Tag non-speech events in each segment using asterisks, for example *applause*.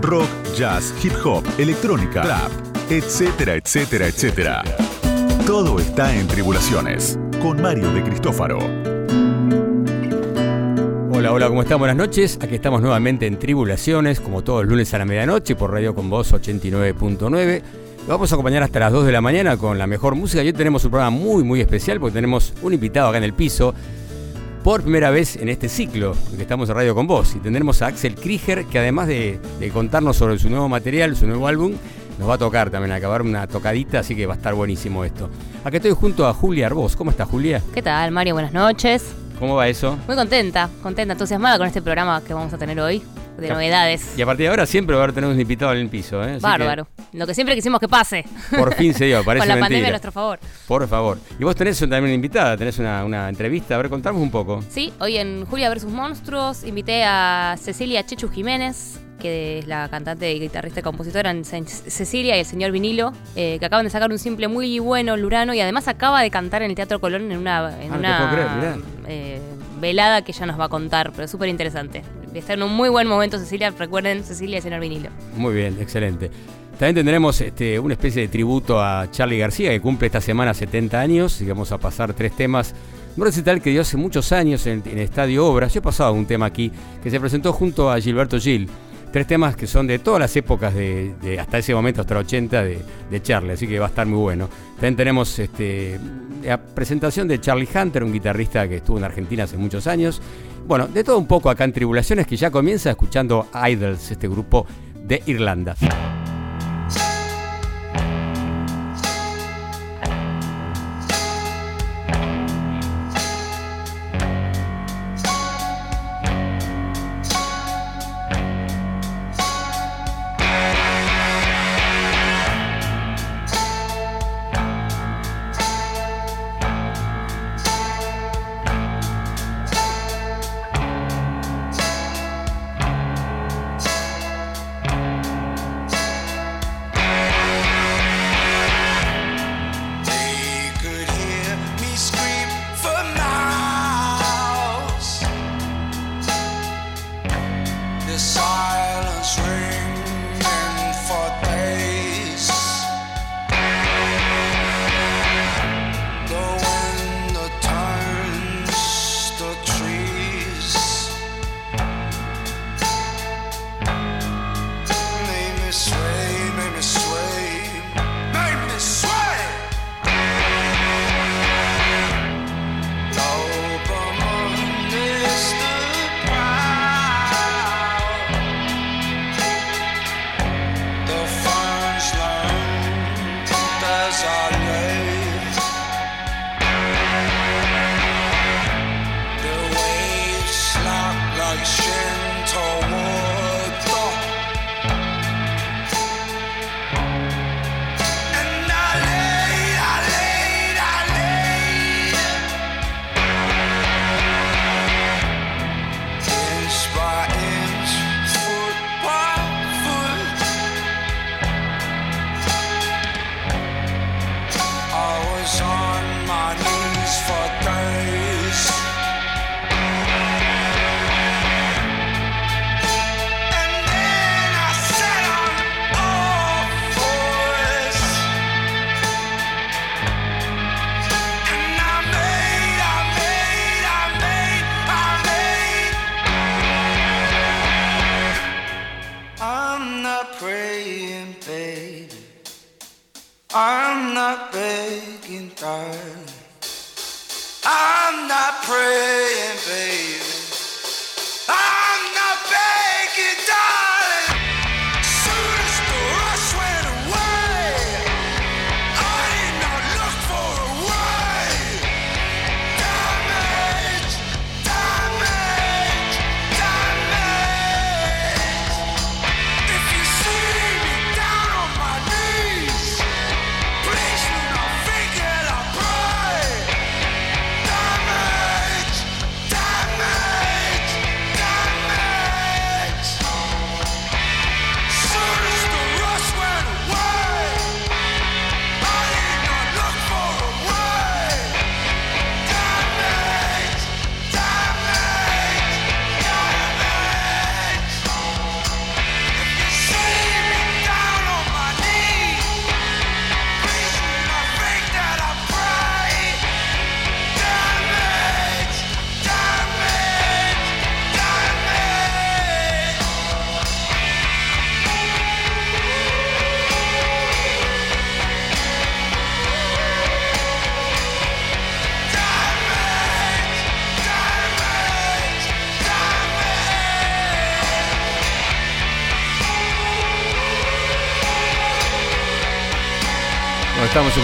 rock, jazz, hip hop, electrónica, rap, etcétera, etcétera, etcétera. Todo está en Tribulaciones con Mario de Cristófaro. Hola, hola, ¿cómo están? Buenas noches. Aquí estamos nuevamente en Tribulaciones, como todos los lunes a la medianoche, por Radio Con Voz 89.9. Vamos a acompañar hasta las 2 de la mañana con la mejor música. Y hoy tenemos un programa muy, muy especial porque tenemos un invitado acá en el piso por primera vez en este ciclo que estamos en Radio con Vos. Y tendremos a Axel Krieger, que además de, de, contarnos sobre su nuevo material, su nuevo álbum, nos va a tocar también, a acabar una tocadita, así que va a estar buenísimo esto. Aquí estoy junto a Julia Arbós. ¿Cómo estás, Julia? ¿Qué tal, Mario? Buenas noches. ¿Cómo va eso? Muy contenta, contenta, entusiasmada con este programa que vamos a tener hoy de novedades. Y a partir de ahora siempre va a haber tener un invitado en el piso, ¿eh? Así Bárbaro. que Lo que siempre quisimos que pase. por fin se dio, *laughs* parece con la mentira. pandemia a nuestro favor. Por favor. Y vos tenés también una invitada, tenés una, una entrevista. A ver, contamos un poco. Sí, hoy en Julia vs. Monstruos invité a Cecilia Chechu Jiménez, que es la cantante, guitarrista y compositora en Ce- Cecilia y el señor Vinilo, eh, que acaban de sacar un simple muy bueno, Lurano, y además acaba de cantar en el Teatro Colón en una, en Ah, una creer, eh, velada que ella nos va a contar, pero súper interesante. Está en un muy buen momento, Cecilia. Recuerden, Cecilia y el señor Vinilo. Muy bien, excelente. También tendremos este, una especie de tributo a Charlie García, que cumple esta semana 70 años, y vamos a pasar tres temas. Un recital que dio hace muchos años en, en el Estadio Obras. Yo he pasado un tema aquí, que se presentó junto a Gilberto Gil. Tres temas que son de todas las épocas, de, hasta ese momento, hasta el 80, de, de Charlie, así que va a estar muy bueno. También tenemos este, la presentación de Charlie Hunter, un guitarrista que estuvo en Argentina hace muchos años. Bueno, de todo un poco acá en Tribulaciones, que ya comienza escuchando Idols, este grupo de Irlanda.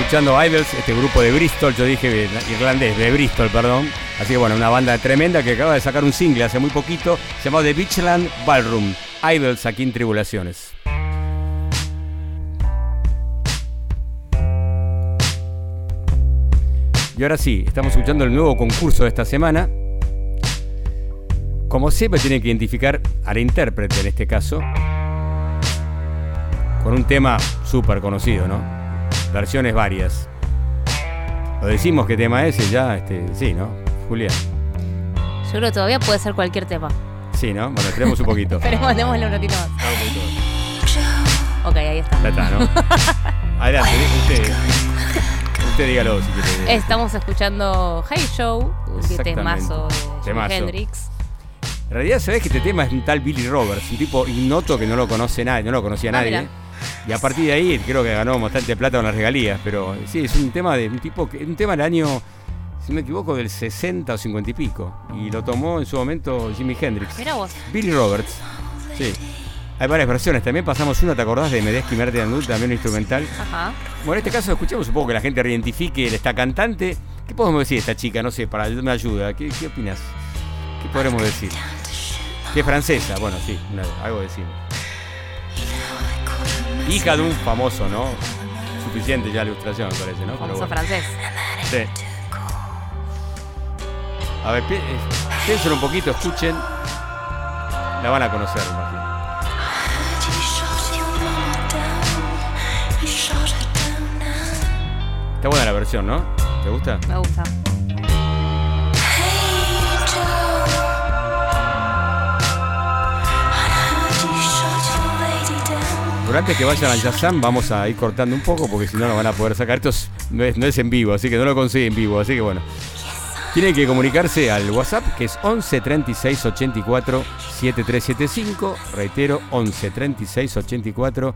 Escuchando Idols, este grupo de Bristol, yo dije eh, irlandés, de Bristol, perdón. Así que bueno, una banda tremenda que acaba de sacar un single hace muy poquito, llamado The Beachland Ballroom. Idols aquí en Tribulaciones. Y ahora sí, estamos escuchando el nuevo concurso de esta semana. Como siempre, tienen que identificar al intérprete en este caso, con un tema súper conocido, ¿no? Versiones varias. Lo decimos qué tema es y ya, este, sí, ¿no? Julia. Yo creo que todavía puede ser cualquier tema. Sí, ¿no? Bueno, esperemos un poquito. *laughs* Esperemos, démosle un ratito más. Ok, ahí está. Ya está, ¿no? *laughs* Adelante, usted. Usted dígalo si quiere. Estamos escuchando Hey Show, Exactamente. temazo de Temazo. Hendrix. En realidad, sabés que este tema es un tal Billy Roberts, un tipo ignoto que no lo conoce nadie, no lo conocía Ah, nadie. mira. Y a partir de ahí creo que ganó bastante plata con las regalías, pero sí, es un tema de un tipo que un tema del año, si no me equivoco, del 60 o 50 y pico. Y lo tomó en su momento Jimi Hendrix. Mira vos. Billy Roberts. Sí. Hay varias versiones. También pasamos una, ¿te acordás de Medeski Merte Andul, también instrumental? Ajá. Bueno, en este caso escuchemos poco que la gente reidentifique esta cantante. ¿Qué podemos decir de esta chica? No sé, para me ayuda. ¿Qué, qué opinas? ¿Qué podremos decir? Que es francesa, bueno, sí, una- algo decimos. Hija de un famoso, ¿no? Suficiente ya la ilustración, me parece, ¿no? Famoso bueno. francés. Sí. A ver, pi- eh, piensen un poquito, escuchen. La van a conocer, me imagino. Está buena la versión, ¿no? ¿Te gusta? Me gusta. Durante que vayan al Yazam vamos a ir cortando un poco porque si no no van a poder sacar. Esto es- no, es, no es en vivo, así que no lo consigue en vivo. Así que bueno. Tienen que comunicarse al WhatsApp que es 11 36 84 7375. Reitero, 11 36 84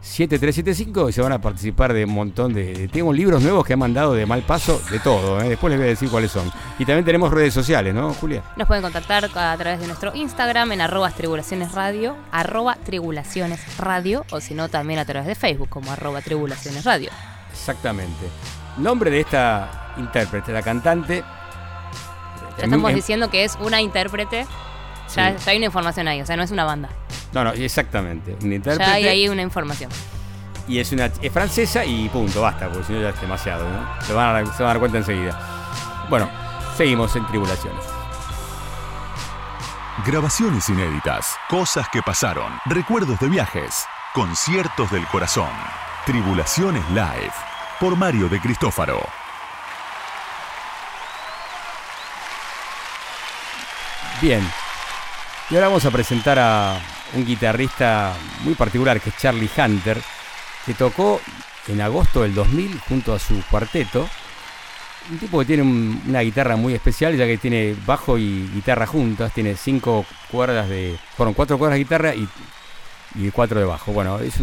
7375 y se van a participar de un montón de... Tengo libros nuevos que han mandado de mal paso, de todo. ¿eh? Después les voy a decir cuáles son. Y también tenemos redes sociales, ¿no, Julia? Nos pueden contactar a través de nuestro Instagram en arroba tribulaciones radio, arroba tribulaciones radio, o si no también a través de Facebook como arroba tribulaciones radio. Exactamente. Nombre de esta intérprete, la cantante. Ya estamos diciendo que es una intérprete, ya, Sí. ya hay una información ahí, o sea, no es una banda. No, no, exactamente. Ya hay ahí una información. Y es una es francesa y punto, basta, porque si no ya es demasiado, ¿no? Se van, a, dar- se van a dar cuenta enseguida. Bueno, seguimos en tribulaciones. Grabaciones inéditas, cosas que pasaron, recuerdos de viajes, conciertos del corazón. Tribulaciones Live, por Mario de Cristófaro. Bien. Y ahora vamos a presentar a un guitarrista muy particular que es Charlie Hunter, que tocó en agosto del 2000 junto a su cuarteto. Un tipo que tiene un- una guitarra muy especial, ya que tiene bajo y guitarra juntas, tiene cinco cuerdas de. Fueron cuatro cuerdas de guitarra y, cuatro de bajo. Bueno, es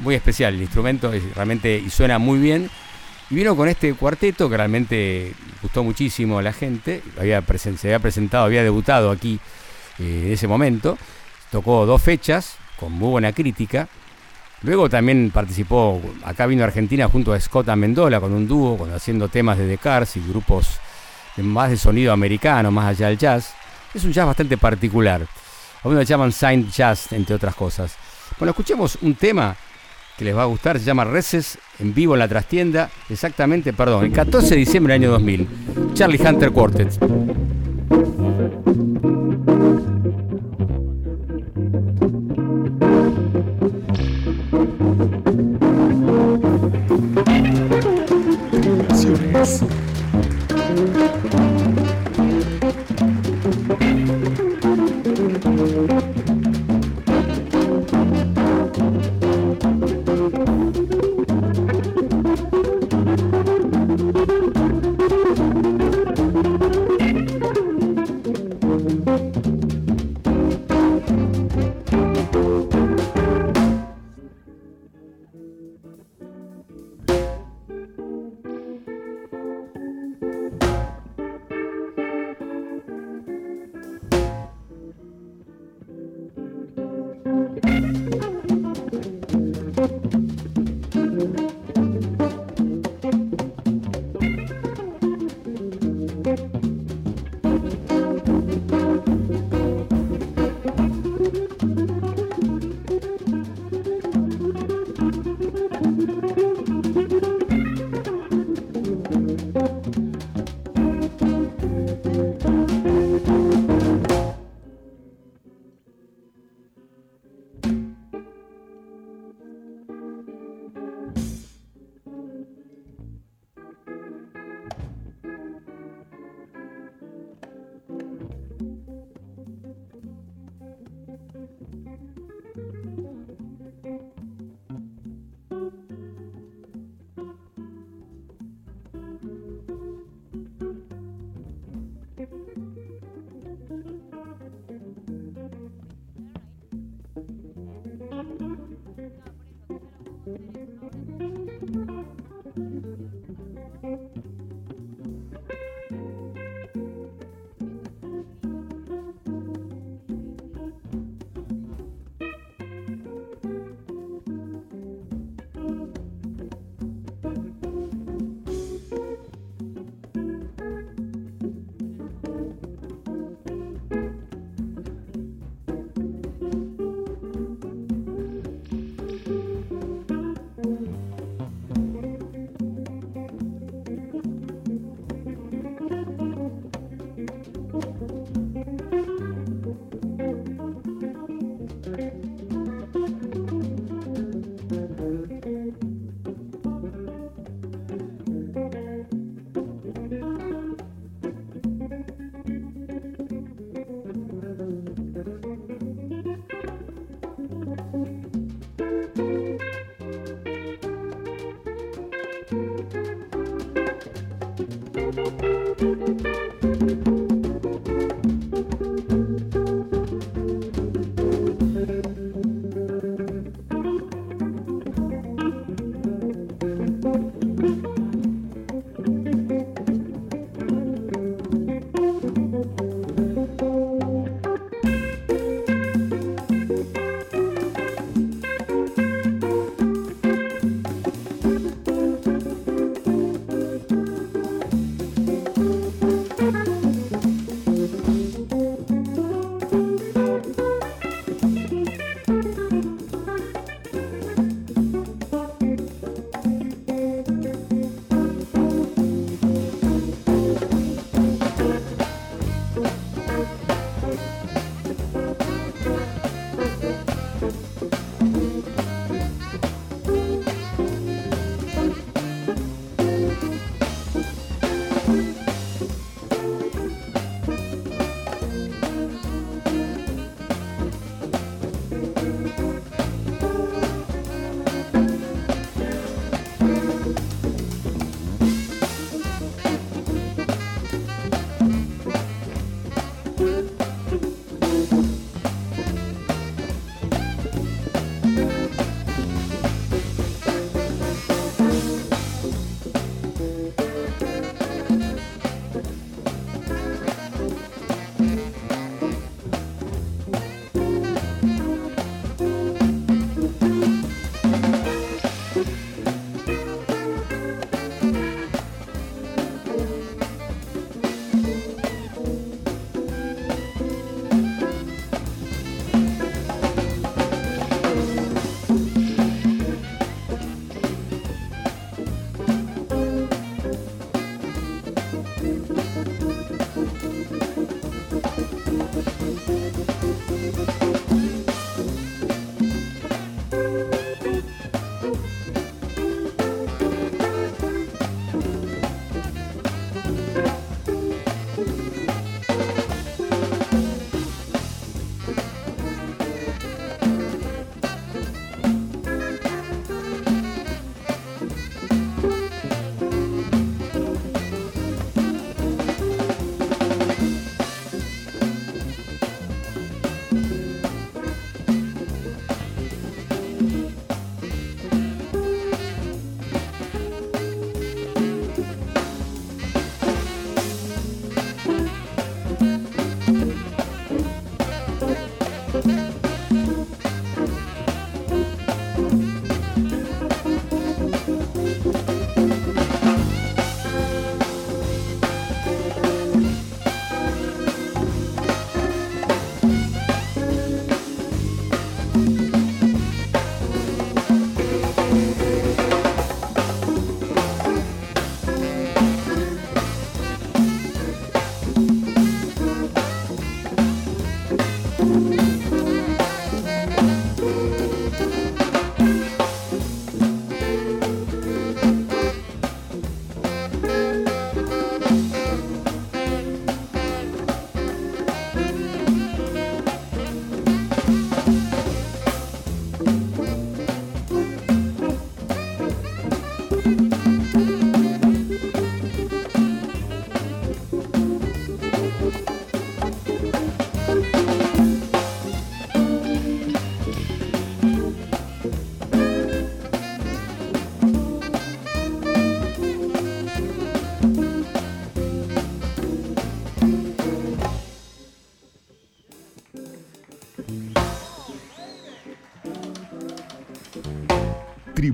muy especial el instrumento, es realmente y suena muy bien. Y vino con este cuarteto que realmente gustó muchísimo a la gente. Había se había presentado, había debutado aquí eh, en ese momento. Tocó dos fechas con muy buena crítica. Luego también participó, acá vino a Argentina junto a Scott Amendola con un dúo, haciendo temas de The Cars y grupos de más de sonido americano, más allá del jazz. Es un jazz bastante particular. Algunos le llaman Saint Jazz, entre otras cosas. Bueno, escuchemos un tema que les va a gustar, se llama Reces en vivo en la trastienda, exactamente, perdón, el 14 de diciembre del año 2000. Charlie Hunter Quartet. Tribulaciones.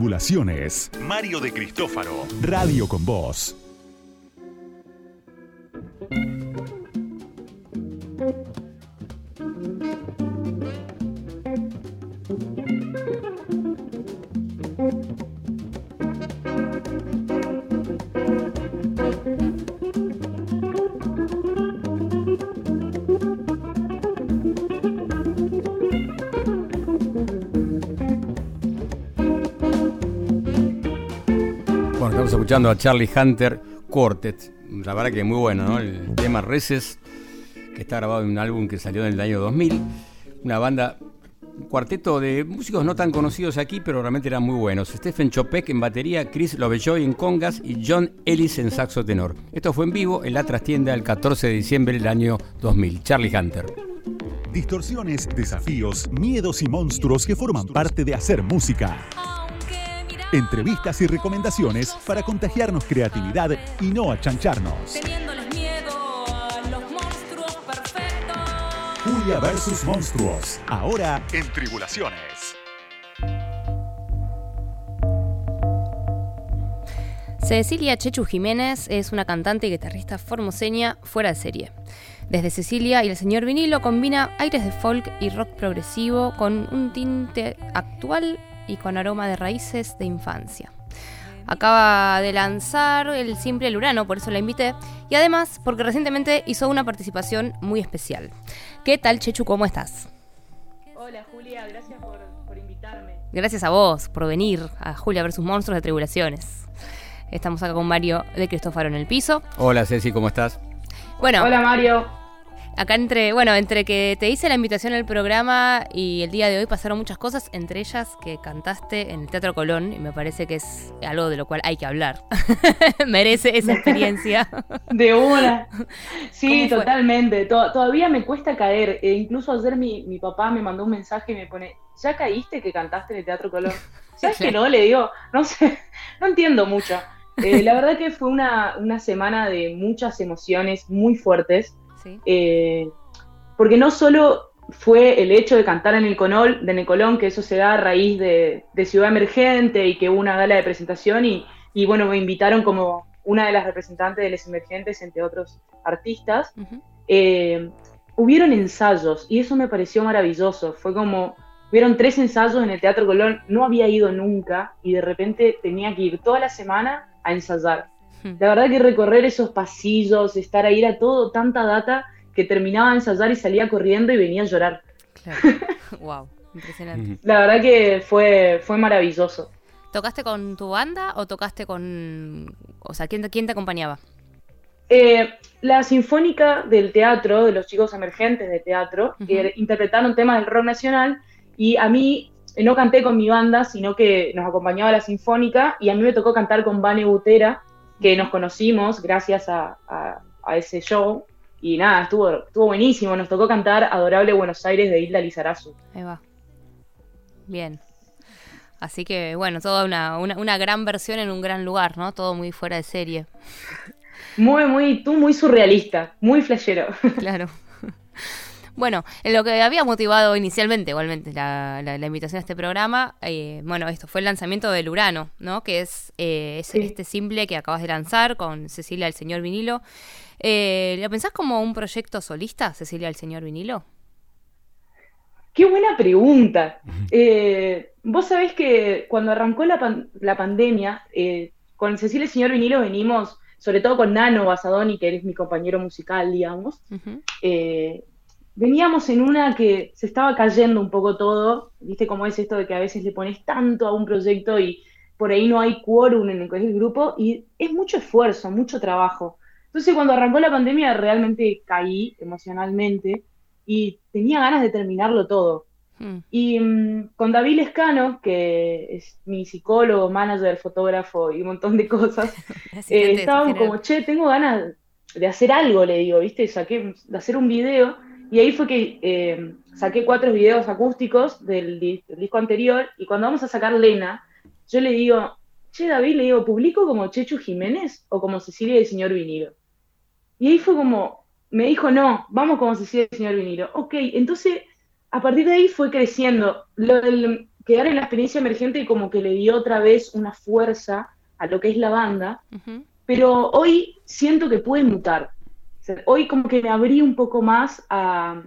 Tribulaciones. Mario de Cristófaro. Radio con Voz. Escuchando a Charlie Hunter Quartet. La verdad que muy bueno, ¿no? El tema Reces, que está grabado en un álbum que salió en el año 2000. Una banda, un cuarteto de músicos no tan conocidos aquí, pero realmente eran muy buenos. Stephen Chopek en batería, Chris Lovejoy en congas y John Ellis en saxo tenor. Esto fue en vivo en la trastienda el 14 de diciembre del año 2000. Charlie Hunter. Distorsiones, desafíos, miedos y monstruos que forman parte de hacer música. Entrevistas y recomendaciones para contagiarnos creatividad y no achancharnos. Julia versus Monstruos. Ahora en Tribulaciones. Cecilia Chechu Jiménez es una cantante y guitarrista formoseña fuera de serie. Desde Cecilia y el señor vinilo combina aires de folk y rock progresivo con un tinte actual y con aroma de raíces de infancia. Acaba de lanzar el simple El Urano, por eso la invité, y además porque recientemente hizo una participación muy especial. ¿Qué tal, Chechu? ¿Cómo estás? Hola Julia, gracias por, por invitarme. Gracias a vos por venir a Julia versus Monstruos de Tribulaciones. Estamos acá con Mario de Cristófaro en el piso. Hola Ceci, ¿cómo estás? Bueno, Hola Mario. Acá entre, bueno, entre que te hice la invitación al programa y el día de hoy pasaron muchas cosas, entre ellas que cantaste en el Teatro Colón, y me parece que es algo de lo cual hay que hablar. *laughs* Merece esa experiencia. *laughs* De una. Sí, totalmente. To- todavía me cuesta caer. E incluso ayer mi, mi papá me mandó un mensaje y me pone, ¿ya caíste que cantaste en el Teatro Colón? *laughs* ¿Sabes que no? Le digo, no sé, no entiendo mucho. Eh, la verdad que fue una, una semana de muchas emociones muy fuertes. Sí. Eh, porque no solo fue el hecho de cantar en el, Conol, de en el Colón, que eso se da a raíz de, de Ciudad Emergente y que hubo una gala de presentación y, y, bueno, me invitaron como una de las representantes de Les Emergentes, entre otros artistas. Eh, hubieron ensayos y eso me pareció maravilloso. Fue como, hubieron tres ensayos en el Teatro Colón, no había ido nunca y de repente tenía que ir toda la semana a ensayar. La verdad que recorrer esos pasillos, estar ahí, era todo tanta data que terminaba de ensayar y salía corriendo y venía a llorar. Claro. *laughs* wow, impresionante. La verdad que fue, fue maravilloso. ¿Tocaste con tu banda o tocaste con... O sea, ¿quién, te- quién te acompañaba? Eh, la sinfónica del teatro, de los chicos emergentes de teatro, que interpretaron temas del rock nacional y a mí eh, no canté con mi banda, sino que nos acompañaba la sinfónica y a mí me tocó cantar con Vane Butera, que nos conocimos gracias a, a- a ese show y nada, estuvo, estuvo buenísimo, nos tocó cantar Adorable Buenos Aires de Hilda Lizarazu. Ahí va. Bien. Así que, bueno, toda una, una, una gran versión en un gran lugar, ¿no? Todo muy fuera de serie. Muy, muy, tú muy surrealista, muy flashero. Claro. Bueno, en lo que había motivado inicialmente, igualmente, la, la- la invitación a este programa, eh, bueno, esto fue el lanzamiento del Urano, ¿no? Que es, eh, es Sí. este simple que acabas de lanzar con Cecilia el Señor Vinilo. Eh, ¿Lo pensás como un proyecto solista, Cecilia el Señor Vinilo? Qué buena pregunta. Eh, Vos sabés que cuando arrancó la, pan- la pandemia, eh, con Cecilia y Señor Vinilo venimos, sobre todo con Nano Basadoni, que eres mi compañero musical, digamos, eh, veníamos en una que se estaba cayendo un poco todo, viste cómo es esto de que a veces le pones tanto a un proyecto y por ahí no hay quórum en el, grupo y es mucho esfuerzo, mucho trabajo. Entonces cuando arrancó la pandemia realmente caí emocionalmente y tenía ganas de terminarlo todo. Mm. Y mm, con David Lescano, que es mi psicólogo, manager, fotógrafo y un montón de cosas, *laughs* eh, estábamos como, che, tengo ganas de hacer algo, le digo, ¿viste? Saqué, de hacer un video, y ahí fue que eh, saqué cuatro videos acústicos del, di- del disco anterior, y cuando vamos a sacar Lena, yo le digo, che, David, le digo, ¿publico como Chechu Jiménez o como Cecilia del Señor Vinilo? Y ahí fue como, me dijo, no, vamos como Cecilia del Señor Vinilo. Ok, entonces, a partir de ahí fue creciendo. Lo del quedar en la experiencia emergente como que le dio otra vez una fuerza a lo que es la banda, pero hoy siento que puede mutar. Hoy como que me abrí un poco más a,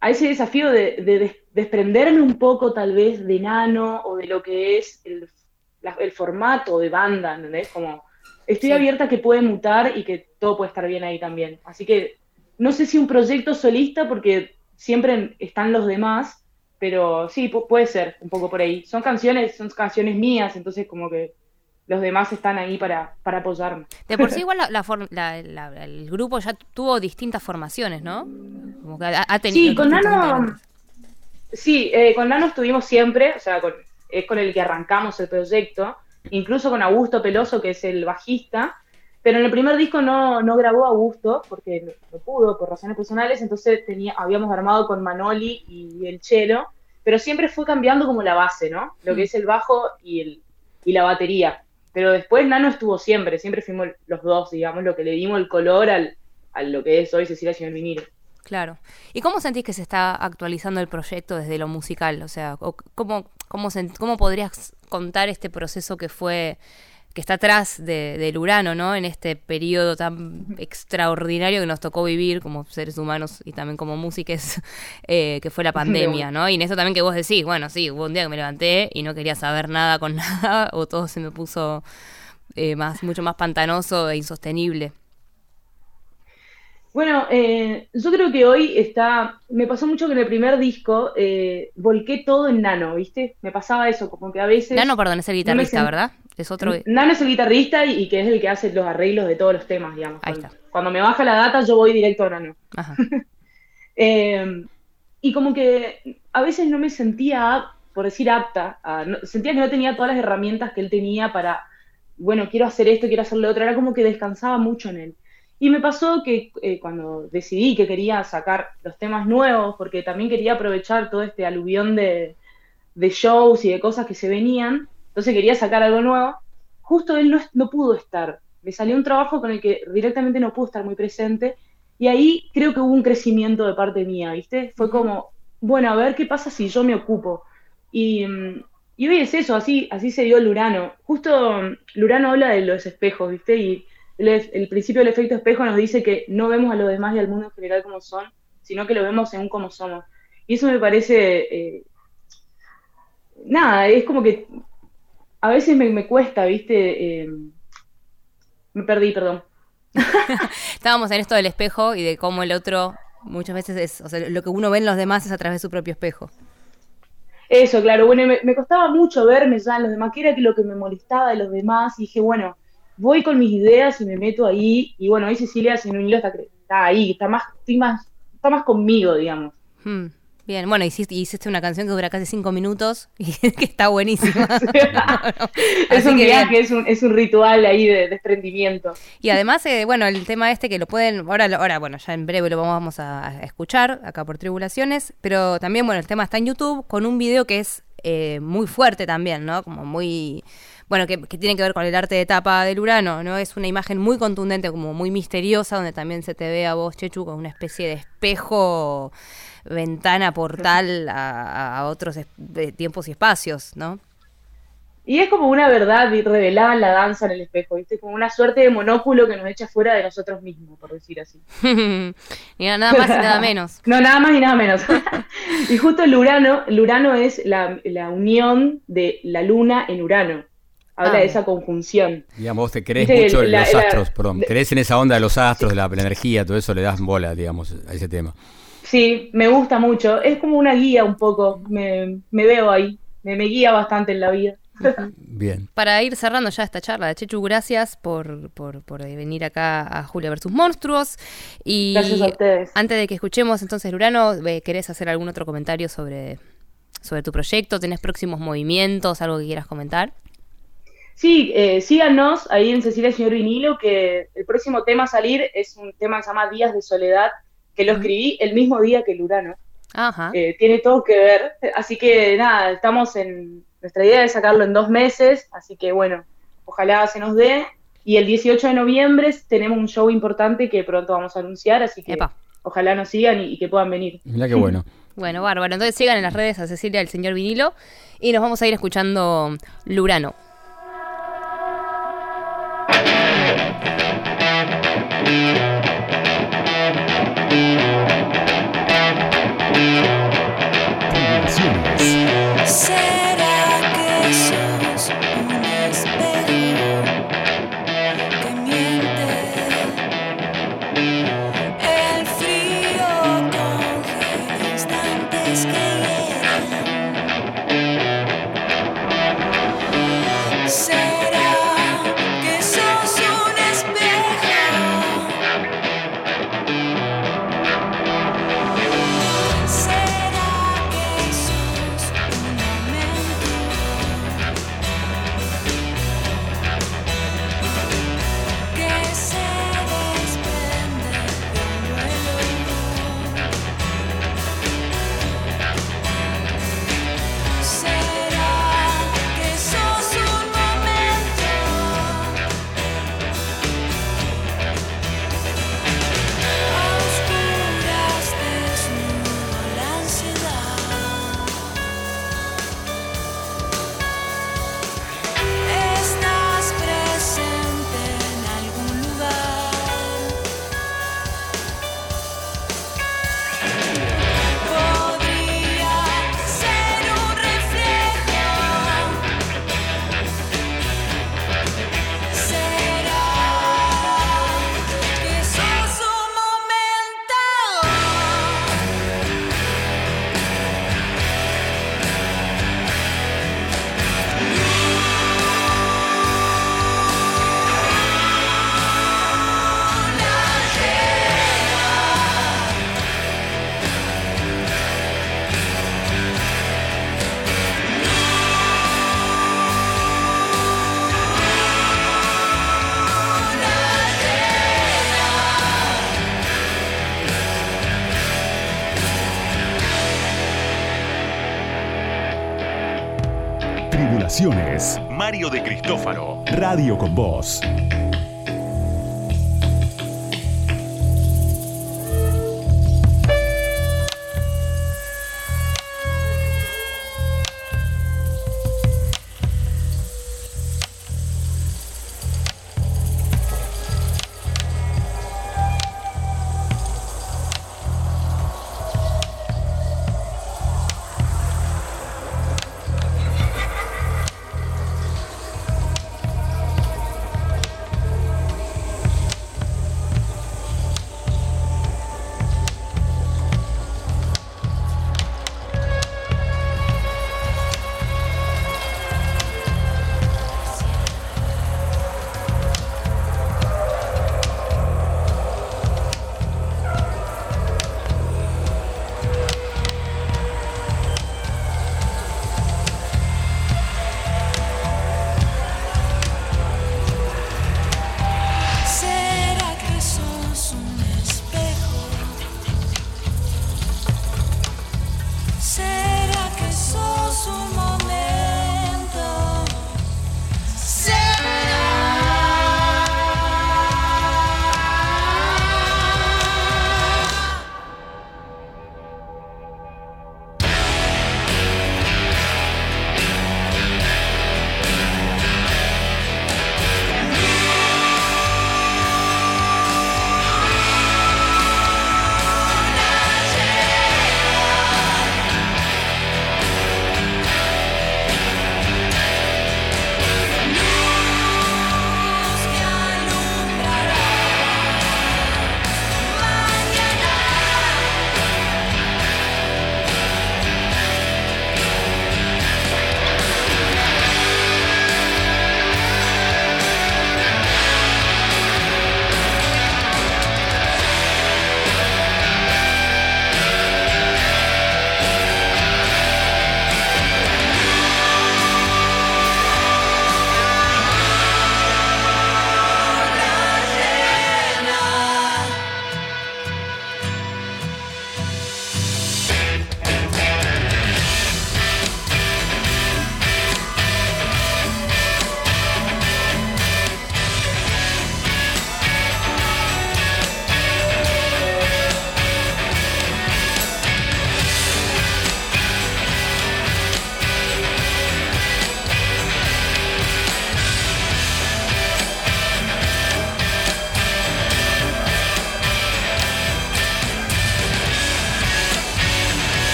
a ese desafío de, de des- desprenderme un poco tal vez de Nano o de lo que es el, la- el formato de banda, ¿entendés? Como estoy Sí. abierta a que puede mutar y que todo puede estar bien ahí también. Así que no sé si un proyecto solista porque siempre están los demás, pero sí, pu- puede ser un poco por ahí. Son canciones, son canciones mías, entonces como que los demás están ahí para, para apoyarme. De por sí *laughs* igual la, el grupo ya tuvo distintas formaciones, ¿no? Como que ha, ha tenido Sí, con Nano, sí, eh, con Nano estuvimos siempre, o sea, con- es con el que arrancamos el proyecto, incluso con Augusto Peloso, que es el bajista, pero en el primer disco no, no grabó Augusto, porque no, no pudo, por razones personales, entonces tenía, habíamos armado con Manoli y el cello, pero siempre fue cambiando como la base, ¿no? Lo que Mm. es el bajo y, el, y la batería. Pero después Nano estuvo siempre, siempre fuimos los dos, digamos, lo que le dimos el color al, a lo que es hoy Cecilia Vinilo. Claro. ¿Y cómo sentís que se está actualizando el proyecto desde lo musical? O sea, ¿cómo, cómo, cómo podrías contar este proceso que fue, que está atrás de- del Urano, ¿no? En este periodo tan extraordinario que nos tocó vivir como seres humanos y también como músicos, *laughs* eh, que fue la pandemia, ¿no? Y en eso también que vos decís, bueno, sí, hubo un día que me levanté y no quería saber nada con *laughs* nada, o todo se me puso eh, más, mucho más pantanoso e insostenible. Bueno, eh, yo creo que hoy está. Me pasó mucho que en el primer disco eh, volqué todo en Nano, ¿viste? Me pasaba eso, como que a veces. Nano, perdón, es el guitarrista, sent- ¿verdad? Es otro... Nano es el guitarrista y, y que es el que hace los arreglos de todos los temas, digamos. Ahí Cuando, está. cuando me baja la data, yo voy directo a Nano. Ajá. *laughs* Eh, y como que a veces no me sentía, por decir apta, a- no- sentía que no tenía todas las herramientas que él tenía para, bueno, quiero hacer esto, quiero hacer lo otro, era como que descansaba mucho en él. Y me pasó que eh, cuando decidí que quería sacar los temas nuevos, porque también quería aprovechar todo este aluvión de, de shows y de cosas que se venían, entonces quería sacar algo nuevo, justo él no, no pudo estar. Me salió un trabajo con el que directamente no pudo estar muy presente y ahí creo que hubo un crecimiento de parte mía, ¿viste? Fue como, bueno, a ver qué pasa si yo me ocupo. Y, y hoy es eso, así, así se dio el Urano. Justo mm, Lurano habla de los espejos, ¿viste? Y el, el principio del efecto espejo nos dice que no vemos a los demás y al mundo en general como son, sino que lo vemos según como somos. Y eso me parece, eh, nada, es como que a veces me, me cuesta, ¿viste? Eh, me perdí, perdón. *laughs* Estábamos en esto del espejo y de cómo el otro muchas veces es, o sea, lo que uno ve en los demás es a través de su propio espejo. Eso, claro, bueno, me, me costaba mucho verme ya en los demás, que era que lo que me molestaba de los demás, y dije, bueno, voy con mis ideas y me meto ahí, y bueno, hoy Cecilia sin un hilo está, está ahí, está más, estoy más, está más conmigo, digamos. Hmm, Bien, bueno, hiciste, hiciste una canción que dura casi cinco minutos *laughs* y que está buenísima. *laughs* es Así un que viaje, es un, es un ritual ahí de desprendimiento. Y además, eh, bueno, el tema este que lo pueden, ahora, ahora, bueno, ya en breve lo vamos a, a escuchar acá por Tribulaciones, pero también, bueno, el tema está en YouTube con un video que es eh, muy fuerte también, ¿no? Como muy, bueno, que, que tiene que ver con el arte de tapa del Urano, ¿no? Es una imagen muy contundente, como muy misteriosa, donde también se te ve a vos, Chechu, con una especie de espejo, ventana, *laughs* portal a, a otros es- de tiempos y espacios, ¿no? Y es como una verdad revelada en la danza en el espejo, ¿viste? Como una suerte de monóculo que nos echa fuera de nosotros mismos, por decir así. *laughs* Ni nada más y nada menos. *laughs* No, nada más y nada menos. y justo el Urano, el Urano es la, la unión de la Luna en Urano. Habla Ah, de esa conjunción. Digamos, vos te crees mucho en la- los la- astros, perdón. de- Crees en esa onda de los astros, de la, la energía, todo eso le das bola, digamos, a ese tema. Sí, me gusta mucho. Es como una guía un poco. Me, me veo ahí. Me, me guía bastante en la vida. Bien. Para ir cerrando ya esta charla, Chechu, gracias por, por, por venir acá a Julia versus Monstruos. Y Gracias a ustedes. antes de que escuchemos entonces Urano, eh, ¿querés hacer algún otro comentario sobre, sobre tu proyecto? ¿Tenés próximos movimientos? ¿Algo que quieras comentar? Sí, eh, síganos ahí en Cecilia Señor Vinilo, que el próximo tema a salir es un tema que se llama Días de Soledad, que lo escribí el mismo día que el Urano. Ajá. Eh, tiene todo que ver. Así que nada, estamos en. Nuestra idea es sacarlo en dos meses, así que bueno, ojalá se nos dé. Y el 18 de noviembre tenemos un show importante que pronto vamos a anunciar, así que Epa. ojalá nos sigan y, y que puedan venir. Mirá qué bueno. *laughs* Bueno, bárbaro. Entonces sigan en las redes a Cecilia el señor vinilo y nos vamos a ir escuchando Lurano. Con Voz.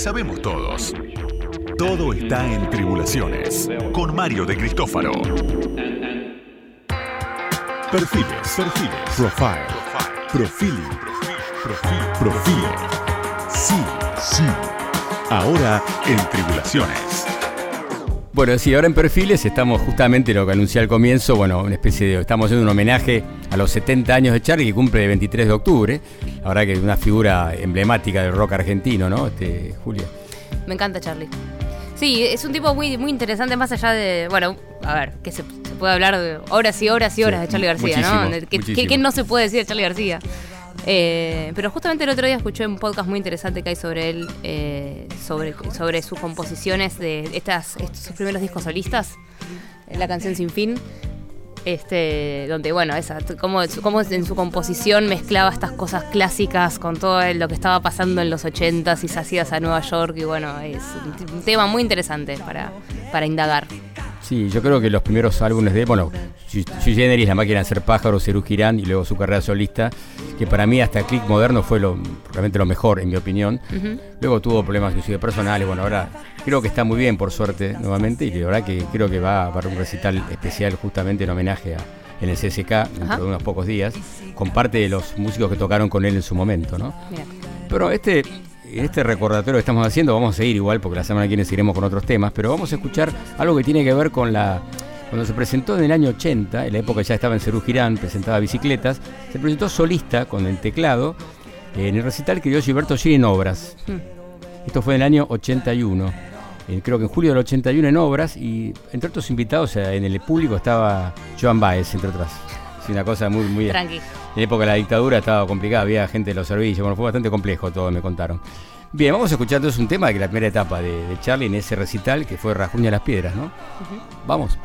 Sabemos todos. Todo está en Tribulaciones. Con Mario de Cristófaro. Perfiles, perfiles, profile, profiling, profil, profil. Sí, sí. Ahora en Tribulaciones. Bueno, sí, ahora en perfiles estamos justamente lo que anuncié al comienzo, bueno, una especie de, estamos haciendo un homenaje a los 70 años de Charlie que cumple el 23 de octubre, que una figura emblemática del rock argentino, ¿no? Este, Julia. Me encanta Charlie. Sí, es un tipo muy, muy interesante, más allá de. Bueno, a ver, que se, se puede hablar de horas y horas y horas Sí, de Charlie García, muchísimo, ¿no? ¿Qué, qué- muchísimo. qué no se puede decir de Charlie García? Eh, pero justamente el otro día escuché un podcast muy interesante que hay sobre él, eh, sobre, sobre sus composiciones de estas, estos sus primeros discos solistas, eh, la canción Sin Fin. Este, donde bueno, esa, cómo en su composición mezclaba estas cosas clásicas con todo lo que estaba pasando en los 80s y sacidas a Nueva York y bueno, es un tema muy interesante para, para indagar. Sí, yo creo que los primeros álbumes de, bueno, Sui Generis, La máquina de hacer pájaros, Cerú Girán y luego su carrera solista, que para mí hasta Click Moderno fue lo, realmente lo mejor, en mi opinión. Luego tuvo problemas inclusive personales, bueno, ahora creo que está muy bien, por suerte, nuevamente, y la verdad que creo que va a haber un recital especial justamente en homenaje a, en el CSK dentro de unos pocos días, con parte de los músicos que tocaron con él en su momento, ¿no? Mira. Pero este, este recordatorio que estamos haciendo, vamos a seguir igual porque la semana que viene seguiremos con otros temas, pero vamos a escuchar algo que tiene que ver con la... Cuando se presentó en el año 80, en la época ya estaba en Cerú Girán, presentaba bicicletas, se presentó solista con el teclado en el recital que dio Gilberto Gil en Obras. Esto fue en el año 81. eh, creo que en julio del 81 en Obras y entre otros invitados eh, en el público estaba Joan Baez, entre otras. Es una cosa muy, muy... Tranqui. En la época de la dictadura estaba complicada, había gente de los servicios, bueno, fue bastante complejo todo, me contaron. Bien, vamos a escuchar entonces un tema de la primera etapa de, de Charlie en ese recital que fue Rajuña las Piedras, ¿no? Vamos.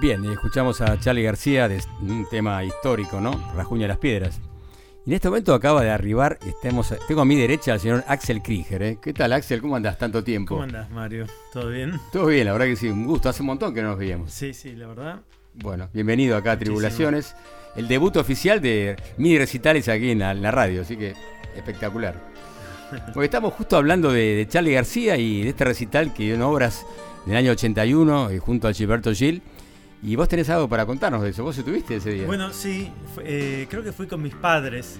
Bien, y escuchamos a Charlie García de un tema histórico, ¿no? Rajuña las piedras. Y en este momento acaba de arribar, estemos, tengo a mi derecha al señor Axel Krieger. ¿eh? ¿Qué tal, Axel? ¿Cómo andas tanto tiempo? ¿Cómo andás, Mario? ¿Todo bien? Todo bien, la verdad que sí, un gusto. Hace un montón que no nos veíamos. Sí, sí, la verdad. Bueno, bienvenido acá a Muchísimo. Tribulaciones. El debut oficial de mini recitales aquí en la, en la radio, así que espectacular. *laughs* Porque estamos justo hablando de, de Charlie García y de este recital que dio en obras del año 81 eh, junto a Gilberto Gil. Y vos tenés algo para contarnos de eso. ¿Vos estuviste ese día? Bueno, sí, fue- eh, creo que fui con mis padres.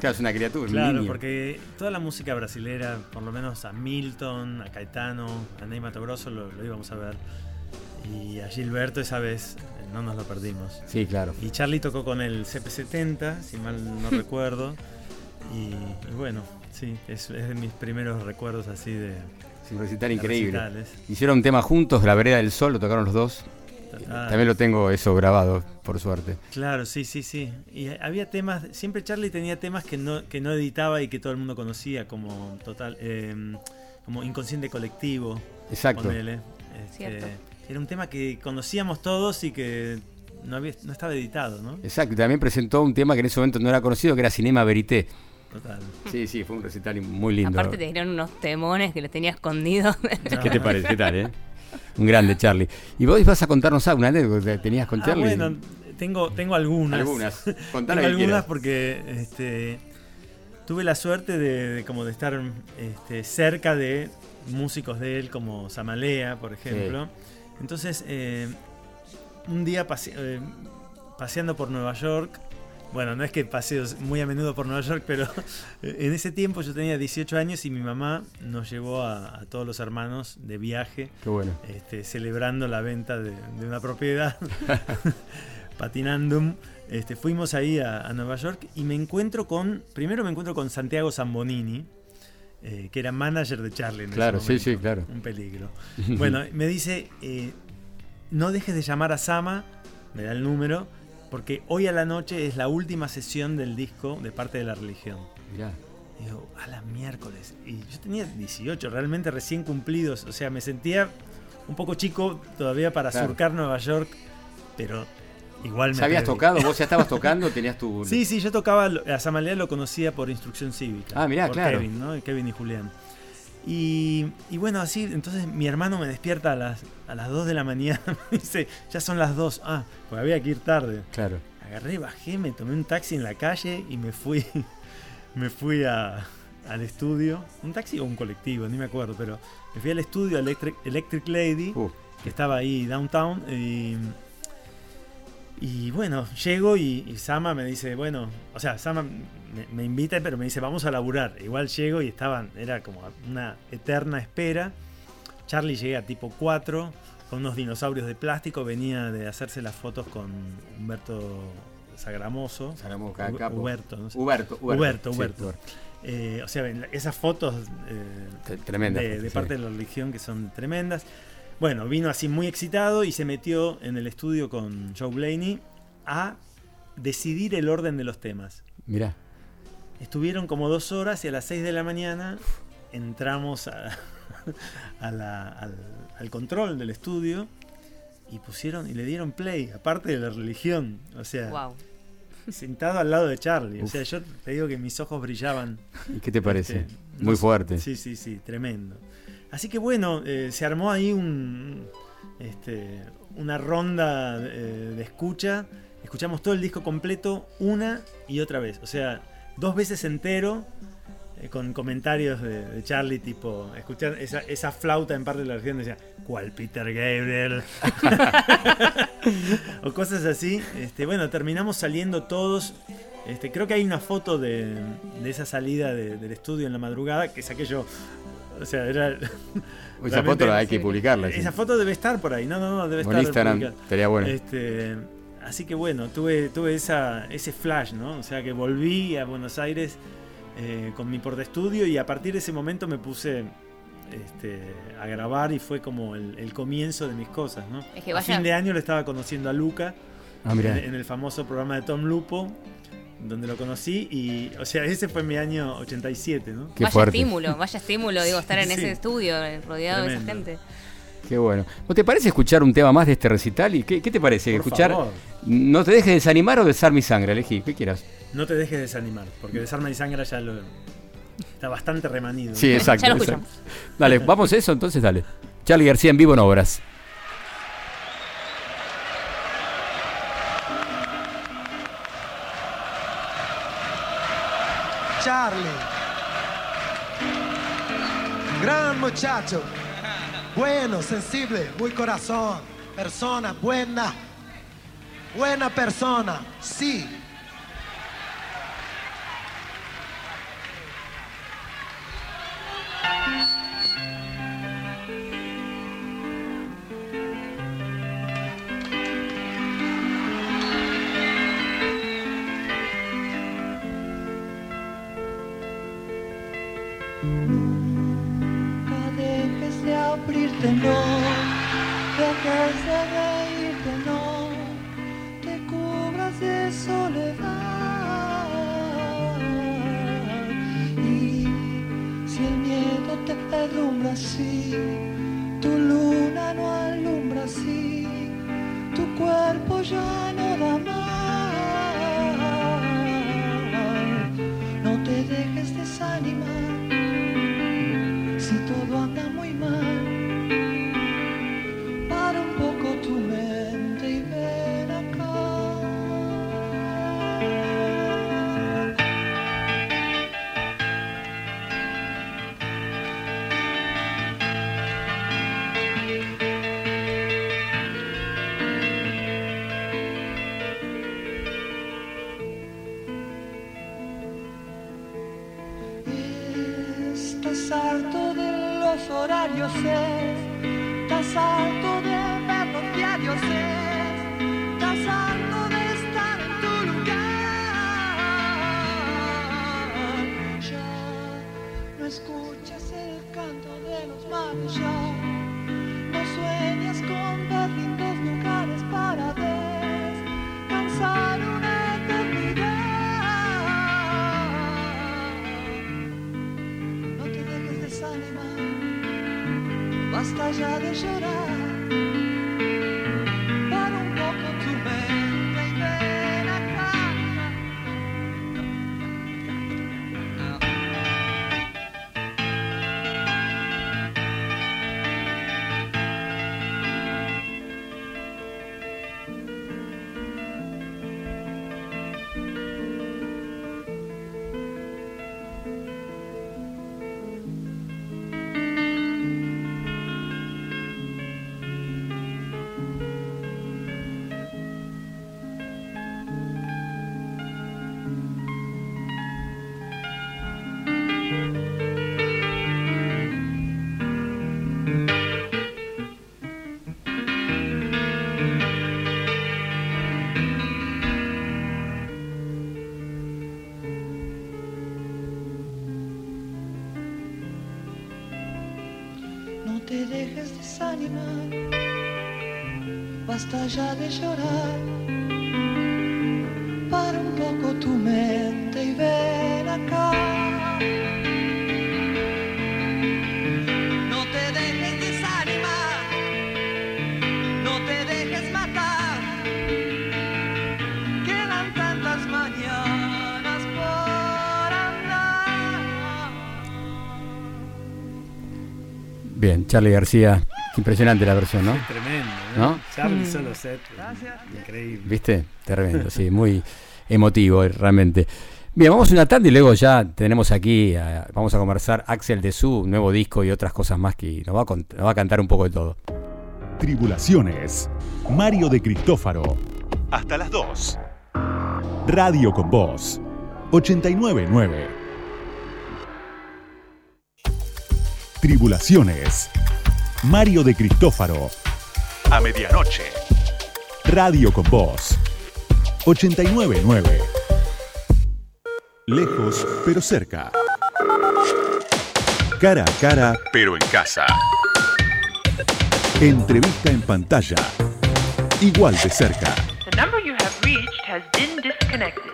claro, es una criatura, Claro, niño. porque toda la música brasilera, por lo menos a Milton, a Caetano, a Ney Mato Grosso, lo, lo íbamos a ver. Y a Gilberto esa vez eh, no nos lo perdimos. Sí, claro. Y Charlie tocó con el CP70, si mal no *laughs* recuerdo. Y, y bueno, sí, es, es de mis primeros recuerdos así de, un recital increíble. recitales. Hicieron un tema juntos, La Vereda del Sol, lo tocaron los dos. Total. También lo tengo eso grabado, por suerte. Claro, sí, sí, sí. Y había temas, siempre Charlie tenía temas que no, que no editaba y que todo el mundo conocía, como total, eh, como inconsciente colectivo. Exacto. ponele. Este, Cierto. era un tema que conocíamos todos y que no había, no estaba editado, ¿no? Exacto, y también presentó un tema que en ese momento no era conocido, que era Cinema Verité. Total. Sí, sí, fue un recital muy lindo. Aparte te dieron unos temones que los tenía escondidos. *laughs* ¿Qué te parece? ¿Qué tal, eh? Un grande, Charlie. Y vos vas a contarnos algo, una anécdota que tenías con Ah, Charlie. bueno, tengo, tengo algunas. Algunas. *laughs* Tengo algunas quieras. porque este, tuve la suerte de, de como de estar este, cerca de músicos de él como Samalea, por ejemplo. Entonces, eh, un día pase- eh, paseando por Nueva York, bueno, no es que paseo muy a menudo por Nueva York, pero *laughs* en ese tiempo yo tenía 18 años y mi mamá nos llevó a, a todos los hermanos de viaje Qué bueno. este, celebrando la venta de, de una propiedad, *laughs* patinandum. Este, fuimos ahí a, a Nueva York y me encuentro con, primero me encuentro con Santiago Zambonini, eh, que era manager de Charlie. En ese Claro, sí, momento. sí, claro. Un peligro. *laughs* Bueno, me dice, eh, no dejes de llamar a Sama, me da el número, porque hoy a la noche es la última sesión del disco de parte de la religión. Mirá. Y digo, a la miércoles. Y yo tenía 18, realmente recién cumplidos. O sea, me sentía un poco chico todavía para Claro. surcar Nueva York, pero igual me ¿Ya habías tocado? ¿Vos ya estabas *laughs* tocando? ¿Tenías tu...? Sí, sí, yo tocaba, a Samalea lo conocía por instrucción cívica. Ah, mirá, por claro. Kevin, ¿no? Kevin y Julián. Y, y bueno, así, entonces mi hermano me despierta a las, a las 2 de la mañana. *laughs* Me dice, ya son las 2. Ah, pues había que ir tarde. Claro. Agarré, bajé, me tomé un taxi en la calle y me fui, *laughs* me fui a- al estudio. ¿Un taxi o un colectivo? Ni me acuerdo, pero me fui al estudio Electric, Electric Lady, Uh, que estaba ahí downtown. Y, y bueno, llego y, y Sama me dice, bueno, o sea, Sama me, me invita, pero me dice, vamos a laburar. Igual llego y estaban, era como una eterna espera. Charlie llega tipo 4 con unos dinosaurios de plástico, venía de hacerse las fotos con Humberto Sagramoso. Sagramoso. Huberto, no sé. Huberto, Huberto, Sí, Huberto. Eh, o sea, esas fotos eh, Tremenda. de, de sí. parte de la religión que son tremendas. Bueno, vino así muy excitado y se metió en el estudio con Joe Blaney a decidir el orden de los temas. Mirá. Estuvieron como dos horas y a las 6 de la mañana entramos a- *laughs* a la- al, al control del estudio y pusieron y le dieron play, aparte de la religión. O sea, wow. sentado al lado de Charlie. O sea, yo te digo que mis ojos brillaban. ¿Y qué te parece? Este, Muy fuerte. Sí, sí, sí, tremendo. Así que bueno, eh, se armó ahí un, este, una ronda eh, de escucha. Escuchamos todo el disco completo una y otra vez. O sea, dos veces entero. eh, con comentarios de, Charlie, tipo, escuchar esa, esa flauta en parte de la región decía, ¿cuál Peter Gabriel? *laughs* o cosas así. Este, bueno, terminamos saliendo todos. Este, creo que hay una foto de, de esa salida de- del estudio en la madrugada que saqué yo. O sea, era. Esa *laughs* foto la hay que publicarla. sí. Esa foto debe estar por ahí. No, no, no, debe Por estar. Instagram, publicada. estaría bueno. Este, así que bueno, tuve, tuve esa, ese flash, ¿no? O sea que volví a Buenos Aires eh, con mi porta estudio y a partir de ese momento me puse este, a grabar y fue como el, el comienzo de mis cosas, ¿no? Es que A vaya- fin de año le estaba conociendo a Luca Ah, en el famoso programa de Tom Lupo, donde lo conocí y, o sea, ese fue mi año 87, ¿no? Qué vaya fuerte. estímulo, vaya estímulo, digo, estar en Sí. ese estudio, eh, rodeado de esa gente. Qué bueno. ¿O te parece escuchar un tema más de este recital? ¿Y qué, qué te parece? Por escuchar favor. No te dejes desanimar o besar mi sangre, elegí, ¿qué quieras? No te dejes desanimar, porque Desarma y Sangra ya lo, está bastante remanido. Sí, exacto. *laughs* Ya lo exacto. escuchamos. Dale, vamos a eso, entonces dale. Charlie García en vivo en obras. Charlie. Gran muchacho. Bueno, sensible, muy corazón. Persona buena. Buena persona, sí. Nunca dejes de abrirte, no. Dejes de reírte, no. Te cubras de soledad. Y si el miedo te alumbra así, tu luna no alumbra así, tu cuerpo ya no da más. Eh. Basta ya de llorar. Para un poco tu mente y ven acá. No te dejes desanimar, no te dejes matar. Quedan tantas mañanas por andar. Bien, Charlie García. Impresionante la versión, ¿no? Tremendo. Charlie Mm. solo set. Increíble. ¿Viste? Tremendo, sí, muy emotivo eh, realmente. Bien, vamos a una tanda y luego ya tenemos aquí, eh, vamos a conversar Axel de su nuevo disco y otras cosas más que nos va a, cont- nos va a cantar un poco de todo. Tribulaciones. Mario de Cristófaro. Hasta las 2. Radio con Voz. 899. Tribulaciones. Mario de Cristófaro. A medianoche. Radio con Voz. 899. Lejos, pero cerca. Cara a cara, pero en casa. Entrevista en pantalla. Igual de cerca. The number you have reached has been disconnected.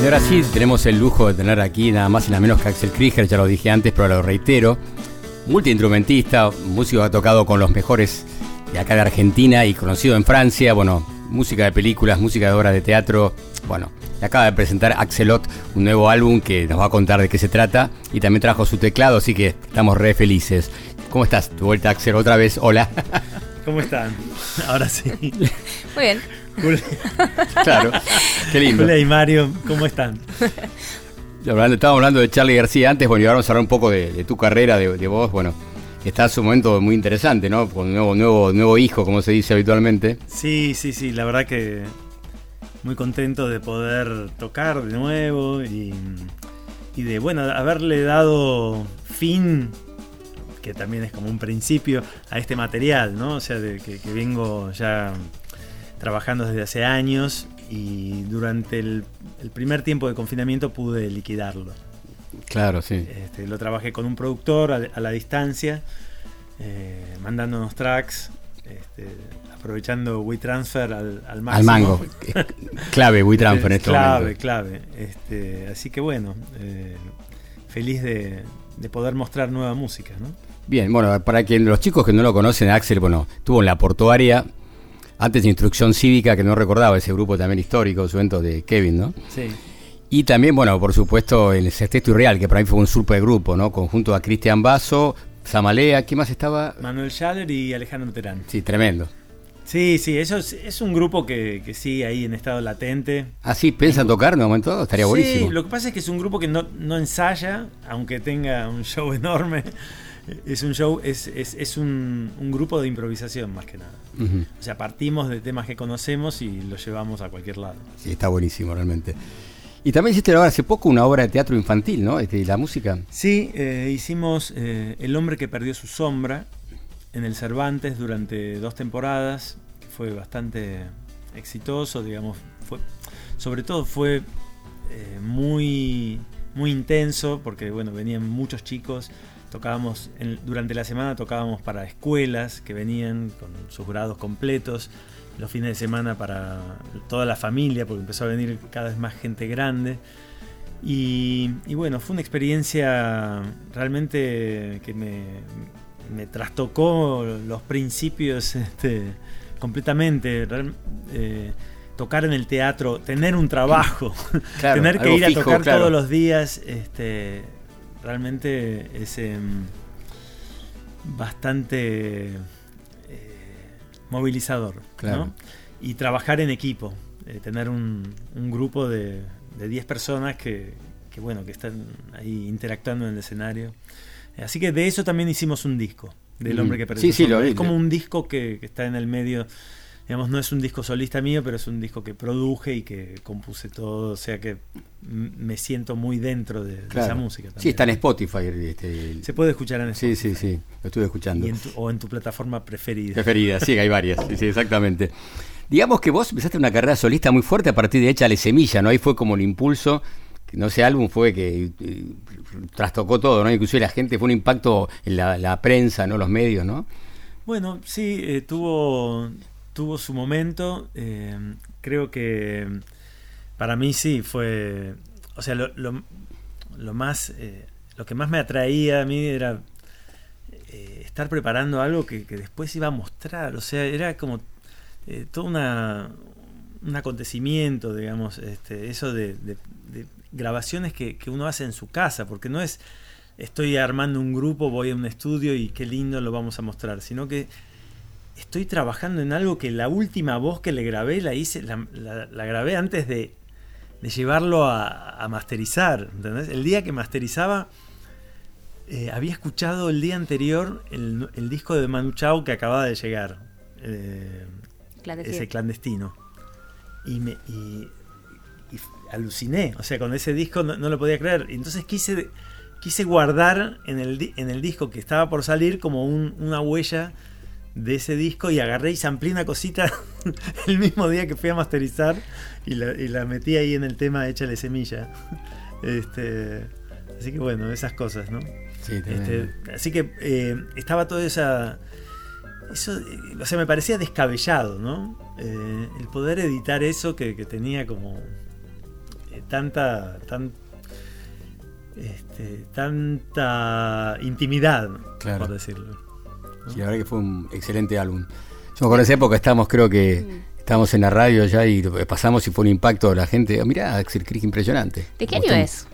Y ahora sí, tenemos el lujo de tener aquí nada más y nada menos que Axel Krieger, ya lo dije antes, pero lo reitero. Multiinstrumentista, músico que ha tocado con los mejores de acá de Argentina y conocido en Francia. Bueno, música de películas, música de obras de teatro. Bueno, acaba de presentar Axelot un nuevo álbum que nos va a contar de qué se trata. Y también trajo su teclado, así que estamos re felices. ¿Cómo estás? Tu vuelta, Axel, otra vez. Hola. *laughs* ¿Cómo están? *laughs* Ahora sí. Muy bien. Claro, qué lindo. Julia y Mario, ¿cómo están? *laughs* Hablando- Estábamos hablando de Charlie García antes, bueno, y ahora vamos a hablar un poco de, tu carrera, de, vos, bueno, está en su momento muy interesante, ¿no? Con nuevo, nuevo, nuevo hijo, como se dice habitualmente. Sí, sí, sí, la verdad que muy contento de poder tocar de nuevo y, de, bueno, haberle dado fin, que también es como un principio, a este material, ¿no? O sea, que vengo ya trabajando desde hace años y durante el, el primer tiempo de confinamiento pude liquidarlo. Claro, sí. Este, lo trabajé con un productor a, a la distancia, eh, mandándonos tracks, este, aprovechando WeTransfer al, al máximo. Al mango. Es *laughs* clave WeTransfer en este clave, momento. clave. Este, así que bueno, eh, feliz de, de poder mostrar nueva música, ¿no? Bien, bueno, para quien los chicos que no lo conocen, Axel, bueno, estuvo en la portuaria, antes Instrucción Cívica, que no recordaba ese grupo también histórico, su evento de Kevin, ¿no? Sí. Y también, bueno, por supuesto, el Sexteto Irreal, que para mí fue un super grupo, ¿no? Conjunto a Cristian Basso, Zamalea, ¿quién más estaba? Manuel Schaller y Alejandro Terán. Sí, tremendo. Sí, sí, eso es, es un grupo que, que sigue ahí en estado latente. Ah, sí, ¿piensan tocar en un momento? Estaría buenísimo. Sí, lo que pasa es que es un grupo que no, no ensaya, aunque tenga un show *laughs* enorme. Es un show, es, es, es un, un grupo de improvisación más que nada. O sea, partimos de temas que conocemos y los llevamos a cualquier lado. Sí, está buenísimo, realmente. Y también hiciste ahora hace poco una obra de teatro infantil, ¿no? Este, la música. Sí, eh, hicimos eh, El hombre que perdió su sombra en el Cervantes durante dos temporadas, que fue bastante exitoso, digamos, fue, sobre todo fue eh, muy, muy intenso, porque bueno, venían muchos chicos, tocábamos, en- durante la semana tocábamos para escuelas que venían con sus grados completos, los fines de semana para toda la familia, porque empezó a venir cada vez más gente grande. Y, y bueno, fue una experiencia realmente que me, me trastocó los principios *laughs* este, completamente. Real- eh, tocar en el teatro, tener un trabajo, *laughs* Claro, tener que ir a fijo, tocar claro. todos los días, este, realmente es em, bastante eh, movilizador. Claro. ¿no? Y trabajar en equipo, eh, tener un, un grupo de, de 10 personas que, que, bueno, que están ahí interactuando en el escenario. Eh, Así que de eso también hicimos un disco, del Mm. hombre que perdió Sí, su sí, lo sombra. vi, Es como un disco que, que está en el medio, digamos, no es un disco solista mío, pero es un disco que produje y que compuse todo, o sea que me siento muy dentro de, de esa música. También. Sí, está en Spotify. Este, Se puede escuchar en Sí, sí, sí, lo estuve escuchando. en tu- o en tu plataforma preferida. Preferida, sí, hay varias, sí, sí, exactamente. Digamos que vos empezaste una carrera solista muy fuerte a partir de Échale Semilla, ¿no? Ahí fue como el impulso, no ese álbum fue que eh, trastocó todo, ¿no? Inclusive la gente, fue un impacto en la, la prensa, ¿no? Los medios, ¿no? Bueno, sí, eh, tuvo, tuvo su momento. eh, creo que para mí sí fue. O sea, lo, más. eh, lo que más me atraía a mí era eh, estar preparando algo que, que después iba a mostrar. O sea, era como eh, todo una, un acontecimiento, digamos, este, eso de, de- de grabaciones que, que uno hace en su casa, porque no es estoy armando un grupo, voy a un estudio y qué lindo lo vamos a mostrar, sino que estoy trabajando en algo que la última voz que le grabé la hice, la, la- la grabé antes de, de llevarlo a, a masterizar. ¿entendés? El día que masterizaba, eh, había escuchado el día anterior el, el disco de Manu Chao que acababa de llegar. eh, Clandestino. ese clandestino. Y me y, y aluciné. O sea, con ese disco no, no lo podía creer. Entonces quise, quise guardar en el, en el disco que estaba por salir como un- una huella de ese disco y agarré y samplé una cosita *laughs* el mismo día que fui a masterizar y la, y la metí ahí en el tema Échale Semilla. *laughs* Este, así que bueno, esas cosas, ¿no? Sí. Este, así que eh, estaba toda esa. Eso, o sea, me parecía descabellado, ¿no? Eh, el poder editar eso que, que tenía como eh, tanta. Tan, este, tanta intimidad, Claro. por decirlo. Sí, la verdad que fue un excelente álbum. Yo me acuerdo en esa época estábamos, creo que estábamos en la radio ya y pasamos y fue un impacto de la gente. Mirá, Axel Crick impresionante. ¿De qué año es?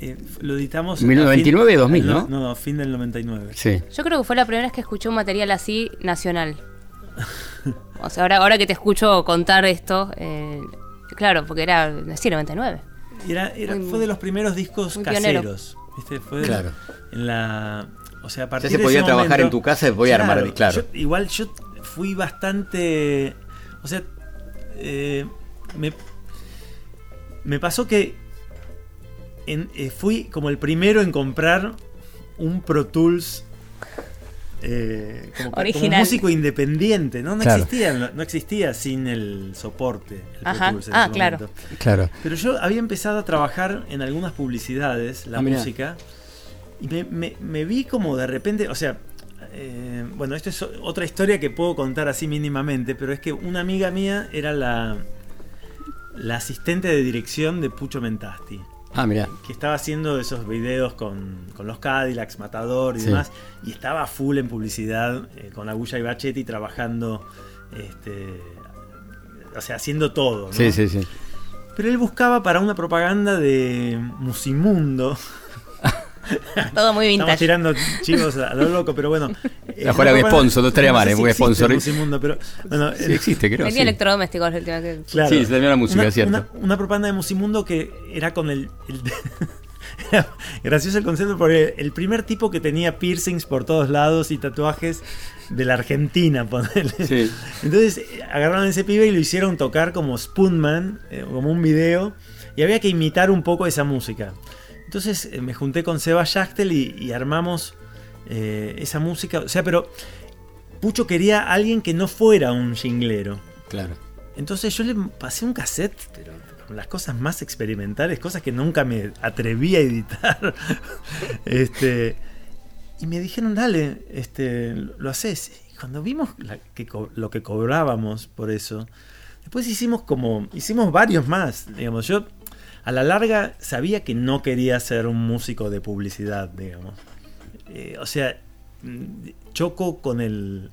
Eh, lo editamos. Mil- a fin- 99, 2000, no, ¿no? No, no, fin del 99. Sí. Yo creo que fue la primera vez que escuché un material así nacional. O sea, ahora, ahora que te escucho contar esto, eh, claro, porque era, sí, 99. Y Era, era- Muy- fue de los primeros discos pionero. caseros. ¿viste? Fue de- Claro. En la, o sea, a partir se de podía ese trabajar momento- en tu casa y se podía armar, claro. yo- igual yo fui bastante. O sea, eh, me, me pasó que en- eh, fui como el primero en comprar un Pro Tools. eh, como, como Original. músico independiente, ¿no? No, Claro. existía, no, no existía sin el soporte. el Pro Ajá. Tools en Ah, ese claro. momento. Claro. Pero yo había empezado a trabajar en algunas publicidades, la Ah, mirá. música, y me, me- me vi como de repente, o sea, eh, bueno, esto es otra historia que puedo contar así mínimamente, pero es que una amiga mía era la, la asistente de dirección de Pucho Mentasti, Ah, mirá. que estaba haciendo esos videos con, con los Cadillacs, Matador y Sí. demás, y estaba full en publicidad eh, con Agulla y Bachetti trabajando, este, o sea, haciendo todo. ¿no? Sí, sí, sí. Pero él buscaba para una propaganda de Musimundo. *laughs* Todo muy Estamos vintage. tirando chicos a lo loco, pero bueno. La fuera de sponsor, no estaría mal, es muy sponsor. Musimundo, pero bueno, Sí, existe, creo. Vendía sí. electrodomésticos la última que- claro. Sí, se terminó la música, una, es cierto. Una, una propaganda de Musimundo que era con el. el- *laughs* era gracioso el concepto porque el primer tipo que tenía piercings por todos lados y tatuajes de la Argentina, *laughs* ponele. Sí. Entonces agarraron a ese pibe y lo hicieron tocar como Spoonman, eh, como un video, y había que imitar un poco esa música. Entonces eh, me junté con Seba Schachtel y, y armamos eh, esa música. O sea, pero Pucho quería a alguien que no fuera un jinglero. Claro. Entonces yo le pasé un cassette, pero con las cosas más experimentales, cosas que nunca me atreví a editar. *laughs* este, y me dijeron, dale, este, lo haces. Y cuando vimos la- que co- lo que cobrábamos por eso, después hicimos como, hicimos varios más. Digamos, yo a la larga sabía que no quería ser un músico de publicidad, digamos. Eh, o sea, mm, choco con el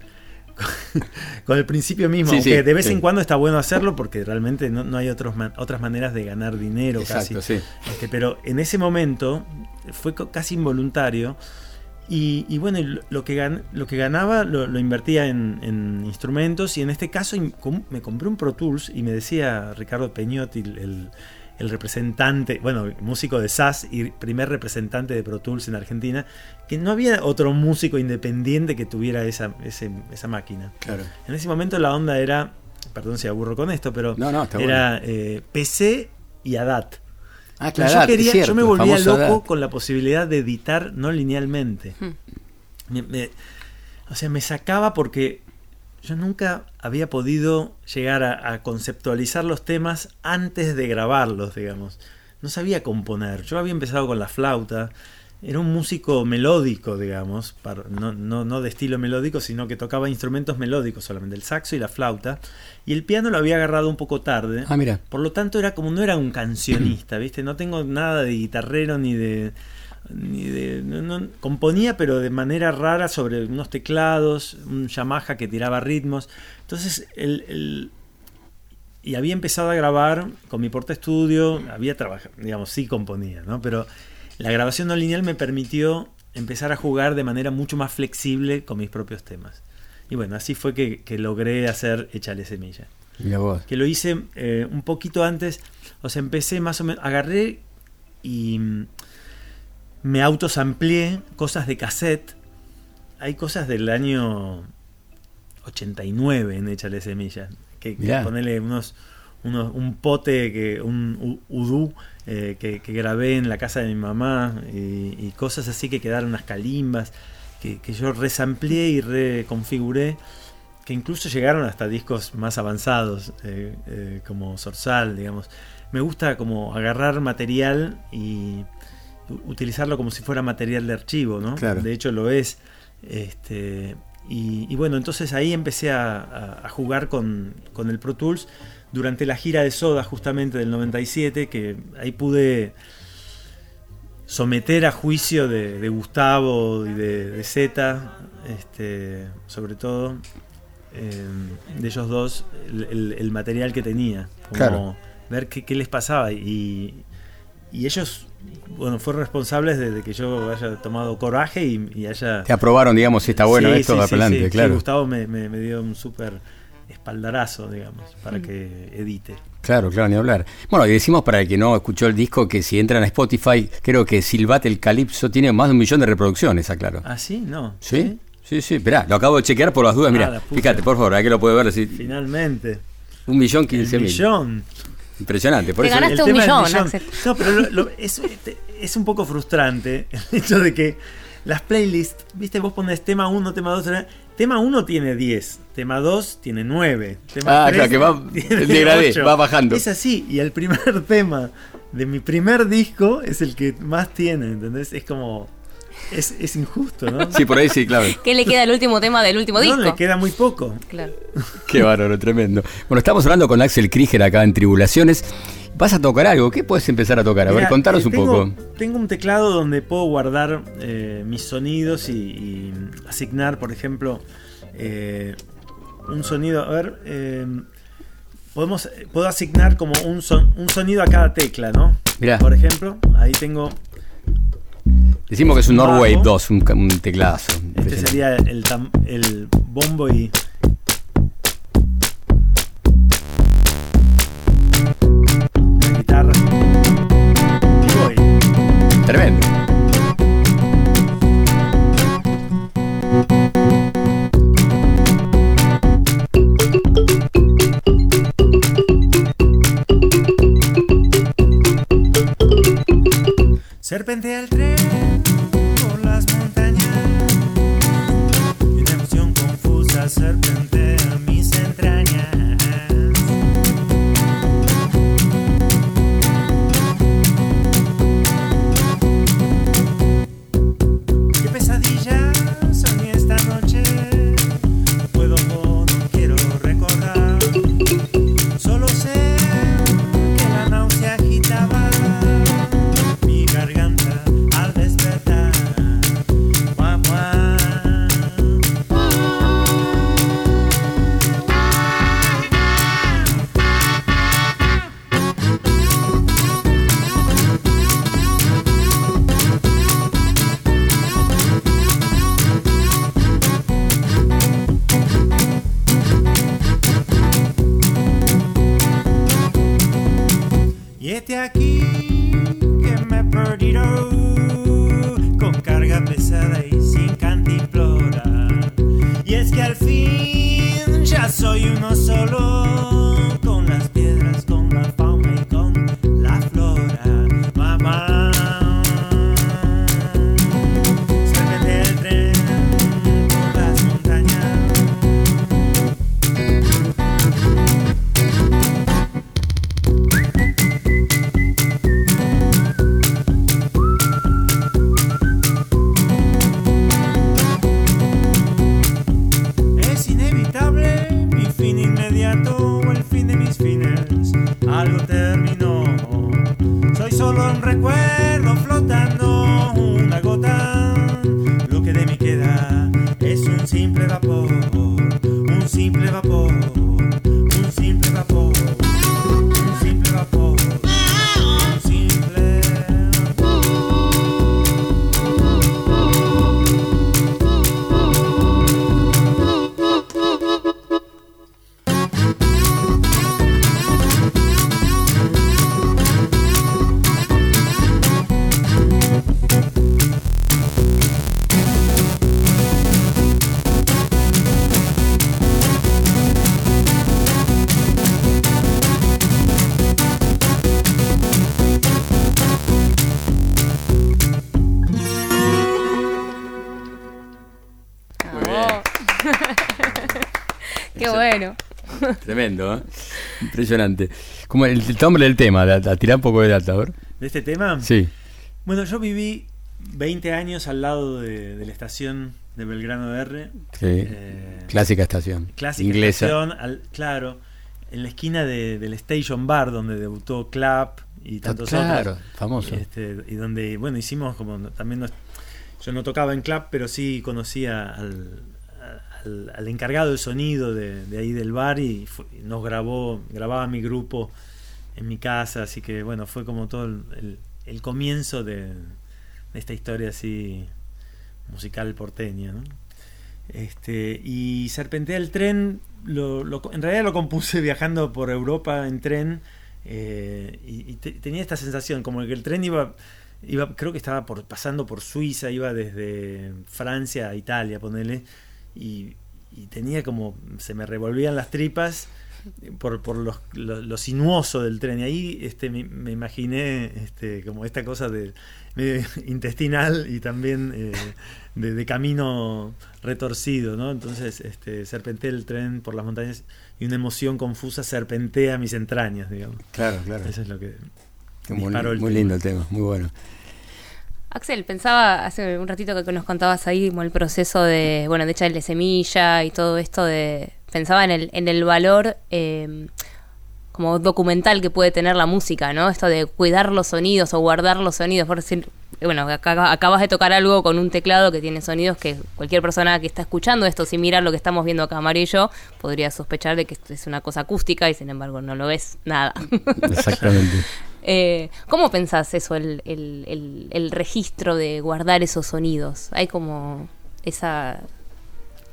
*laughs* con el principio mismo, Sí, aunque sí, de vez sí. en cuando está bueno hacerlo porque realmente no, no hay otros man- otras maneras de ganar dinero Exacto, casi. sí. Este, pero en ese momento fue casi involuntario. Y, y bueno, lo- que, gan- lo que ganaba lo, lo invertía en, en instrumentos y en este caso me compré un Pro Tools y me decía Ricardo Peñotti, el, el- representante, bueno, músico de SAS y primer representante de Pro Tools en Argentina, que no había otro músico independiente que tuviera esa, ese- esa máquina. Claro. En ese momento la onda era, perdón si aburro con esto, pero No, no, está era eh, PC y ADAT. Ah, claro. yo, quería, cierto, yo me volvía loco con la posibilidad de editar no linealmente. Hmm. Me- me- o sea, me sacaba porque yo nunca había podido llegar a, a conceptualizar los temas antes de grabarlos, digamos. No sabía componer. Yo había empezado con la flauta. Era un músico melódico, digamos. no, no, no de estilo melódico, sino que tocaba instrumentos melódicos solamente, el saxo y la flauta. Y el piano lo había agarrado un poco tarde. Ah, mira. Por lo tanto, era como no era un cancionista, ¿viste? No tengo nada de guitarrero ni de. Ni de no- no- componía, pero de manera rara sobre unos teclados, un Yamaha que tiraba ritmos. Entonces, el, el- y había empezado a grabar con mi porta estudio, había trabajado, digamos, sí componía, ¿no? Pero la grabación no lineal me permitió empezar a jugar de manera mucho más flexible con mis propios temas. Y bueno, así fue que, que logré hacer Échale Semilla. Mira vos. Que lo hice eh, un poquito antes, o sea, empecé más o menos, agarré y me autosamplié cosas de cassette. Hay cosas del año 89 en Échale Semilla. Que, ponerle unos, unos, un pote, que, un udú eh, que, que grabé en la casa de mi mamá y, y cosas así que quedaron unas calimbas que, que yo resamplié y reconfiguré que incluso llegaron hasta discos más avanzados eh, eh, como Sorsal, digamos. Me gusta como agarrar material y utilizarlo como si fuera material de archivo, ¿no? Claro. De hecho lo es. Este, y, y bueno, entonces ahí empecé a, jugar con, con el Pro Tools durante la gira de Soda justamente del 97, que ahí pude someter a juicio de, de Gustavo y de, de Zeta, este, sobre todo, eh, de ellos dos, el, el- el material que tenía. Como Claro. ver qué, qué les pasaba. Y, y ellos, bueno, fueron responsables de, de que yo haya tomado coraje y, y haya... Te aprobaron, digamos, si está bueno Sí, esto, sí, adelante, sí. Sí, claro. Gustavo me, me- me dio un súper espaldarazo, digamos, para que edite. Claro, claro, ni hablar. Bueno, y decimos para el que no escuchó el disco que si entran a Spotify, creo que Silbate el Calipso tiene más de un millón de reproducciones, aclaro. ¿Ah, sí? No. ¿Sí? Sí, sí, esperá, lo acabo de chequear por las dudas. Ah, Mira, la puse. fíjate, por favor, ahí que lo puede ver. si- Finalmente. un millón quince mil. millón. Impresionante, por Te eso. ganaste El un millón, millón. Axel. No, pero lo- lo- es, es un poco frustrante *laughs* el hecho de que las playlists, viste, vos pones tema 1, tema 2, tema 1 tiene 10, tema 2 tiene 9, tema Ah, 3 claro, que va- *laughs* tiene el degradé, 8. va bajando. Es así, y el primer *laughs* tema de mi primer disco es el que más tiene, ¿entendés? Es como... Es, es injusto, ¿no? Sí, por ahí sí, claro. *laughs* ¿Qué le queda al último tema del último No, disco? le queda muy poco. Claro. *laughs* Qué bárbaro, tremendo. Bueno, estamos hablando con Axel Krieger acá en Tribulaciones. Vas a tocar algo, ¿qué puedes empezar a tocar? A ver, contanos eh, un tengo- poco. Tengo un teclado donde puedo guardar eh, mis sonidos y, y asignar, por ejemplo, eh, un sonido. A ver, eh, podemos, puedo asignar como un, son- un sonido a cada tecla, ¿no? Mirá. Por ejemplo, ahí tengo. Decimos que es un. Norway 2, un, un teclazo. Este sería el, tam- el bombo y. La guitarra. Y. Tremendo. Serpentea el tren confusa Y este aquí que me perdiró con carga pesada y sin cantimplora. Y es que al fin ya soy uno solo Tremendo, ¿eh? Impresionante. Como el, el nombre del tema, a, a tirar un poco de data, ver. ¿De este tema? Sí. Bueno, yo viví 20 años al lado de, de la estación de Belgrano R. Sí. Eh, Clásica estación. clásica Inglesa. estación, al- claro, en la esquina de- del Station Bar donde debutó Clap y tantos claro, otros. famoso. Este, y donde, bueno, hicimos como también nos- yo no tocaba en Clap, pero sí conocía al, al, encargado del sonido de, de ahí del bar y nos grabó, grababa mi grupo en mi casa, así que bueno, fue como todo el, comienzo de, de esta historia así musical porteña. Este, y Serpentea el tren, lo, lo- en realidad lo compuse *laughs* viajando por Europa en tren eh, y, y te- tenía esta sensación, como que el tren iba, iba creo que estaba por, pasando por Suiza, iba desde Francia a Italia, ponele, y, y tenía como, se me revolvían las tripas por, por los- lo, lo sinuoso del tren. Y ahí este, me, me imaginé este, como esta cosa de, medio intestinal y también eh, de, de camino retorcido, ¿no? Entonces este, serpentea el tren por las montañas y una emoción confusa serpentea mis entrañas, digamos. Claro, claro. Eso es lo que Muy, el muy lindo el tema, muy bueno. Axel, pensaba hace un ratito que nos contabas ahí como el proceso de, bueno, de echarle semilla y todo esto de... Pensaba en el, en el valor eh, como documental que puede tener la música, ¿no? Esto de cuidar los sonidos o guardar los sonidos, por decir... Bueno, acá- acabas de tocar algo con un teclado que tiene sonidos que cualquier persona que está escuchando esto, sin mirar lo que estamos viendo acá, yo, podría sospechar de que esto es una cosa acústica y sin embargo no lo es nada. Exactamente. *laughs* Eh, ¿Cómo pensás eso, el, el- el- el registro de guardar esos sonidos? Hay como esa,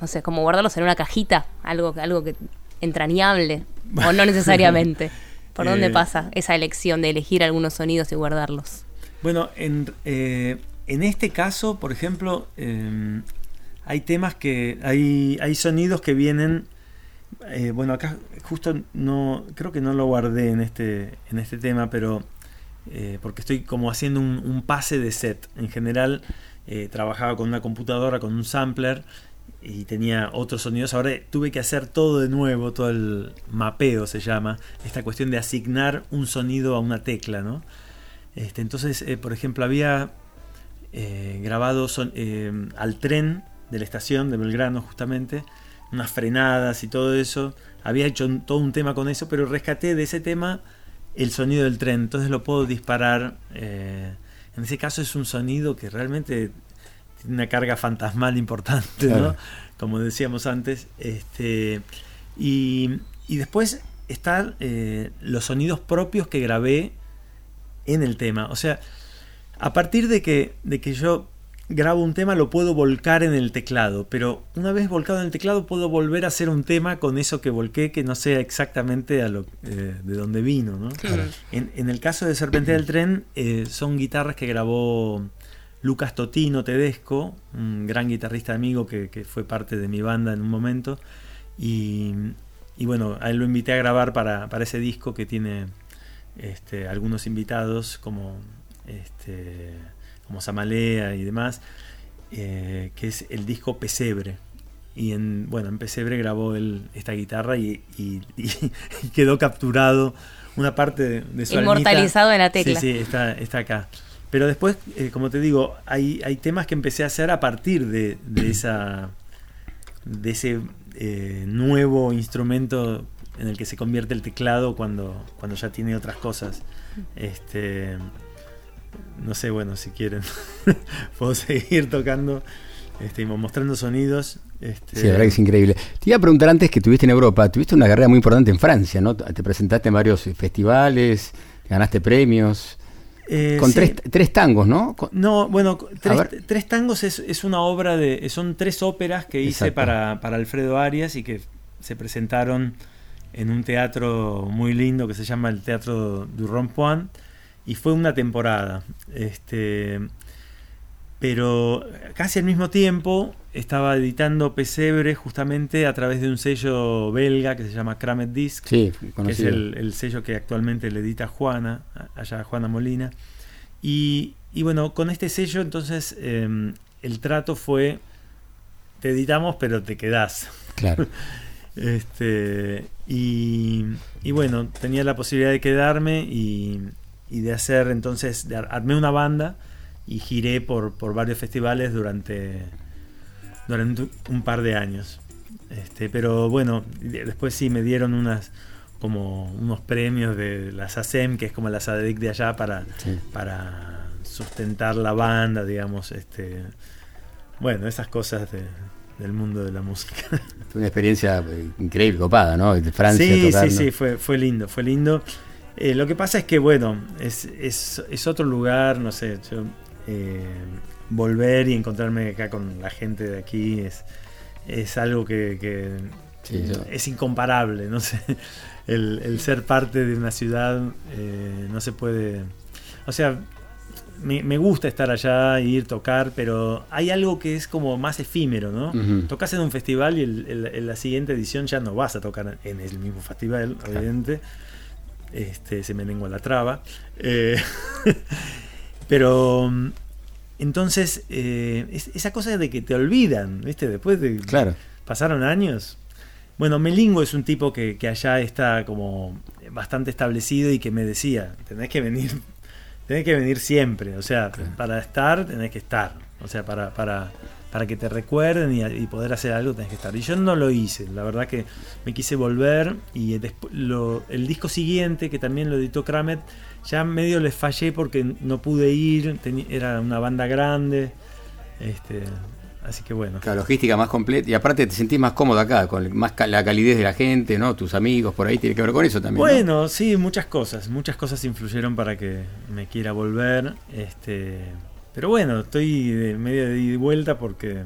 no sé, como guardarlos en una cajita, algo, que- algo que entrañable, o no *laughs* necesariamente. ¿Por dónde Eh, pasa esa elección de elegir algunos sonidos y guardarlos? Bueno, en, eh, en este caso, por ejemplo, eh, hay temas que. Hay, hay sonidos que vienen. Eh, bueno, acá justo no. Creo que no lo guardé en este, en este tema, pero. eh, porque estoy como haciendo un, pase de set. En general, eh, trabajaba con una computadora, con un sampler. Y tenía otros sonidos. Ahora tuve que hacer todo de nuevo, todo el mapeo se llama. Esta cuestión de asignar un sonido a una tecla, ¿no? Este, entonces, por ejemplo, había grabado al tren de la estación de Belgrano, justamente, unas frenadas y todo eso. Había hecho un- todo un tema con eso, pero rescaté de ese tema el sonido del tren, entonces lo puedo disparar. eh, en ese caso es un sonido que realmente tiene una carga fantasmal importante, ¿no? Claro. Como decíamos antes. Este, y, y después están eh, los sonidos propios que grabé en el tema. O sea, a partir de que, de que yo grabo un tema lo puedo volcar en el teclado, pero una vez volcado en el teclado puedo volver a hacer un tema con eso que volqué que no sea exactamente a lo, eh, de donde vino. ¿no? Claro. En, en el caso de Serpentea del Tren eh, son guitarras que grabó Lucas Totino Tedesco, un gran guitarrista amigo que, que fue parte de mi banda en un momento. Y, y bueno, a él lo invité a grabar para, para ese disco que tiene este, algunos invitados como, este, como Samalea y demás, eh, que es el disco Pesebre. Y en, bueno, en Pesebre grabó él esta guitarra y, y- y- *laughs* y quedó capturado una parte de, de su Inmortalizado almita. en la tecla. Sí, sí, está, está acá. Pero después, eh, como te digo, hay, hay temas que empecé a hacer a partir de, de *clears throat* esa de ese eh, nuevo instrumento en el que se convierte el teclado cuando, cuando ya tiene otras cosas. Este no sé, bueno, si quieren *laughs* puedo seguir tocando este, mostrando sonidos. Este, Sí, la verdad que es increíble. Te iba a preguntar antes que estuviste en Europa, tuviste una carrera muy importante en Francia, ¿no? Te presentaste en varios festivales, ganaste premios, eh, con sí. tres, tres tangos, ¿no? Con- No, bueno, tres, tangos es, es una obra de. Son tres óperas que hice para, para Alfredo Arias y que se presentaron en un teatro muy lindo que se llama el Teatro du Rond-Point y fue una temporada. Este, pero casi al mismo tiempo estaba editando Pesebre justamente a través de un sello belga que se llama Kramet Disc Sí, que es el, el sello que actualmente le edita Juana, allá Juana Molina. Y, y bueno, con este sello entonces eh, el trato fue, te editamos pero te quedás. Claro. *laughs* Este, y, y bueno, tenía la posibilidad de quedarme y, y de hacer, entonces, de ar- armé una banda y giré por, por varios festivales durante, durante un par de años. Este, pero bueno, de- después sí me dieron unas como unos premios de la SACEM, que es como la SADEC de allá, para, Sí. para sustentar la banda, digamos. Este, bueno, esas cosas de- del mundo de la música. Fue una experiencia eh, increíble, copada, ¿no? De Francia sí, tocando. sí, sí, fue, fue lindo, fue lindo. Eh, lo que pasa es que, bueno, es, es, es otro lugar, no sé, yo, eh, volver y encontrarme acá con la gente de aquí es, es algo que, que Sí, yo- es incomparable, no sé. El, el ser parte de una ciudad eh, no se puede... O sea, me, me gusta estar allá, ir, tocar, pero hay algo que es como más efímero, ¿no? Ujú. Tocas en un festival y el- el- en la siguiente edición ya no vas a tocar en el mismo festival, obviamente. Este, se me lengua la traba. Eh, *laughs* pero mm, entonces, eh, es- esa cosa de que te olvidan, ¿viste? Después de. Claro. Pasaron años. Bueno, Melingo es un tipo que, que allá está como bastante establecido y que me decía, tenés que venir, tenés que venir siempre, o sea, para estar tenés que estar, o sea, para, para, para que te recuerden y, y poder hacer algo tenés que estar. Y yo no lo hice, la verdad que me quise volver y lo- el disco siguiente, que también lo editó Kramet, ya medio les fallé porque no pude ir, era una banda grande, este, así que bueno. La logística más completa y aparte te sentís más cómodo acá, con más ca- la calidez de la gente, ¿no? Tus amigos por ahí tiene que ver con eso también. ¿no? Bueno, sí, muchas cosas, muchas cosas influyeron para que me quiera volver, este, pero bueno, estoy de medio de ida y vuelta porque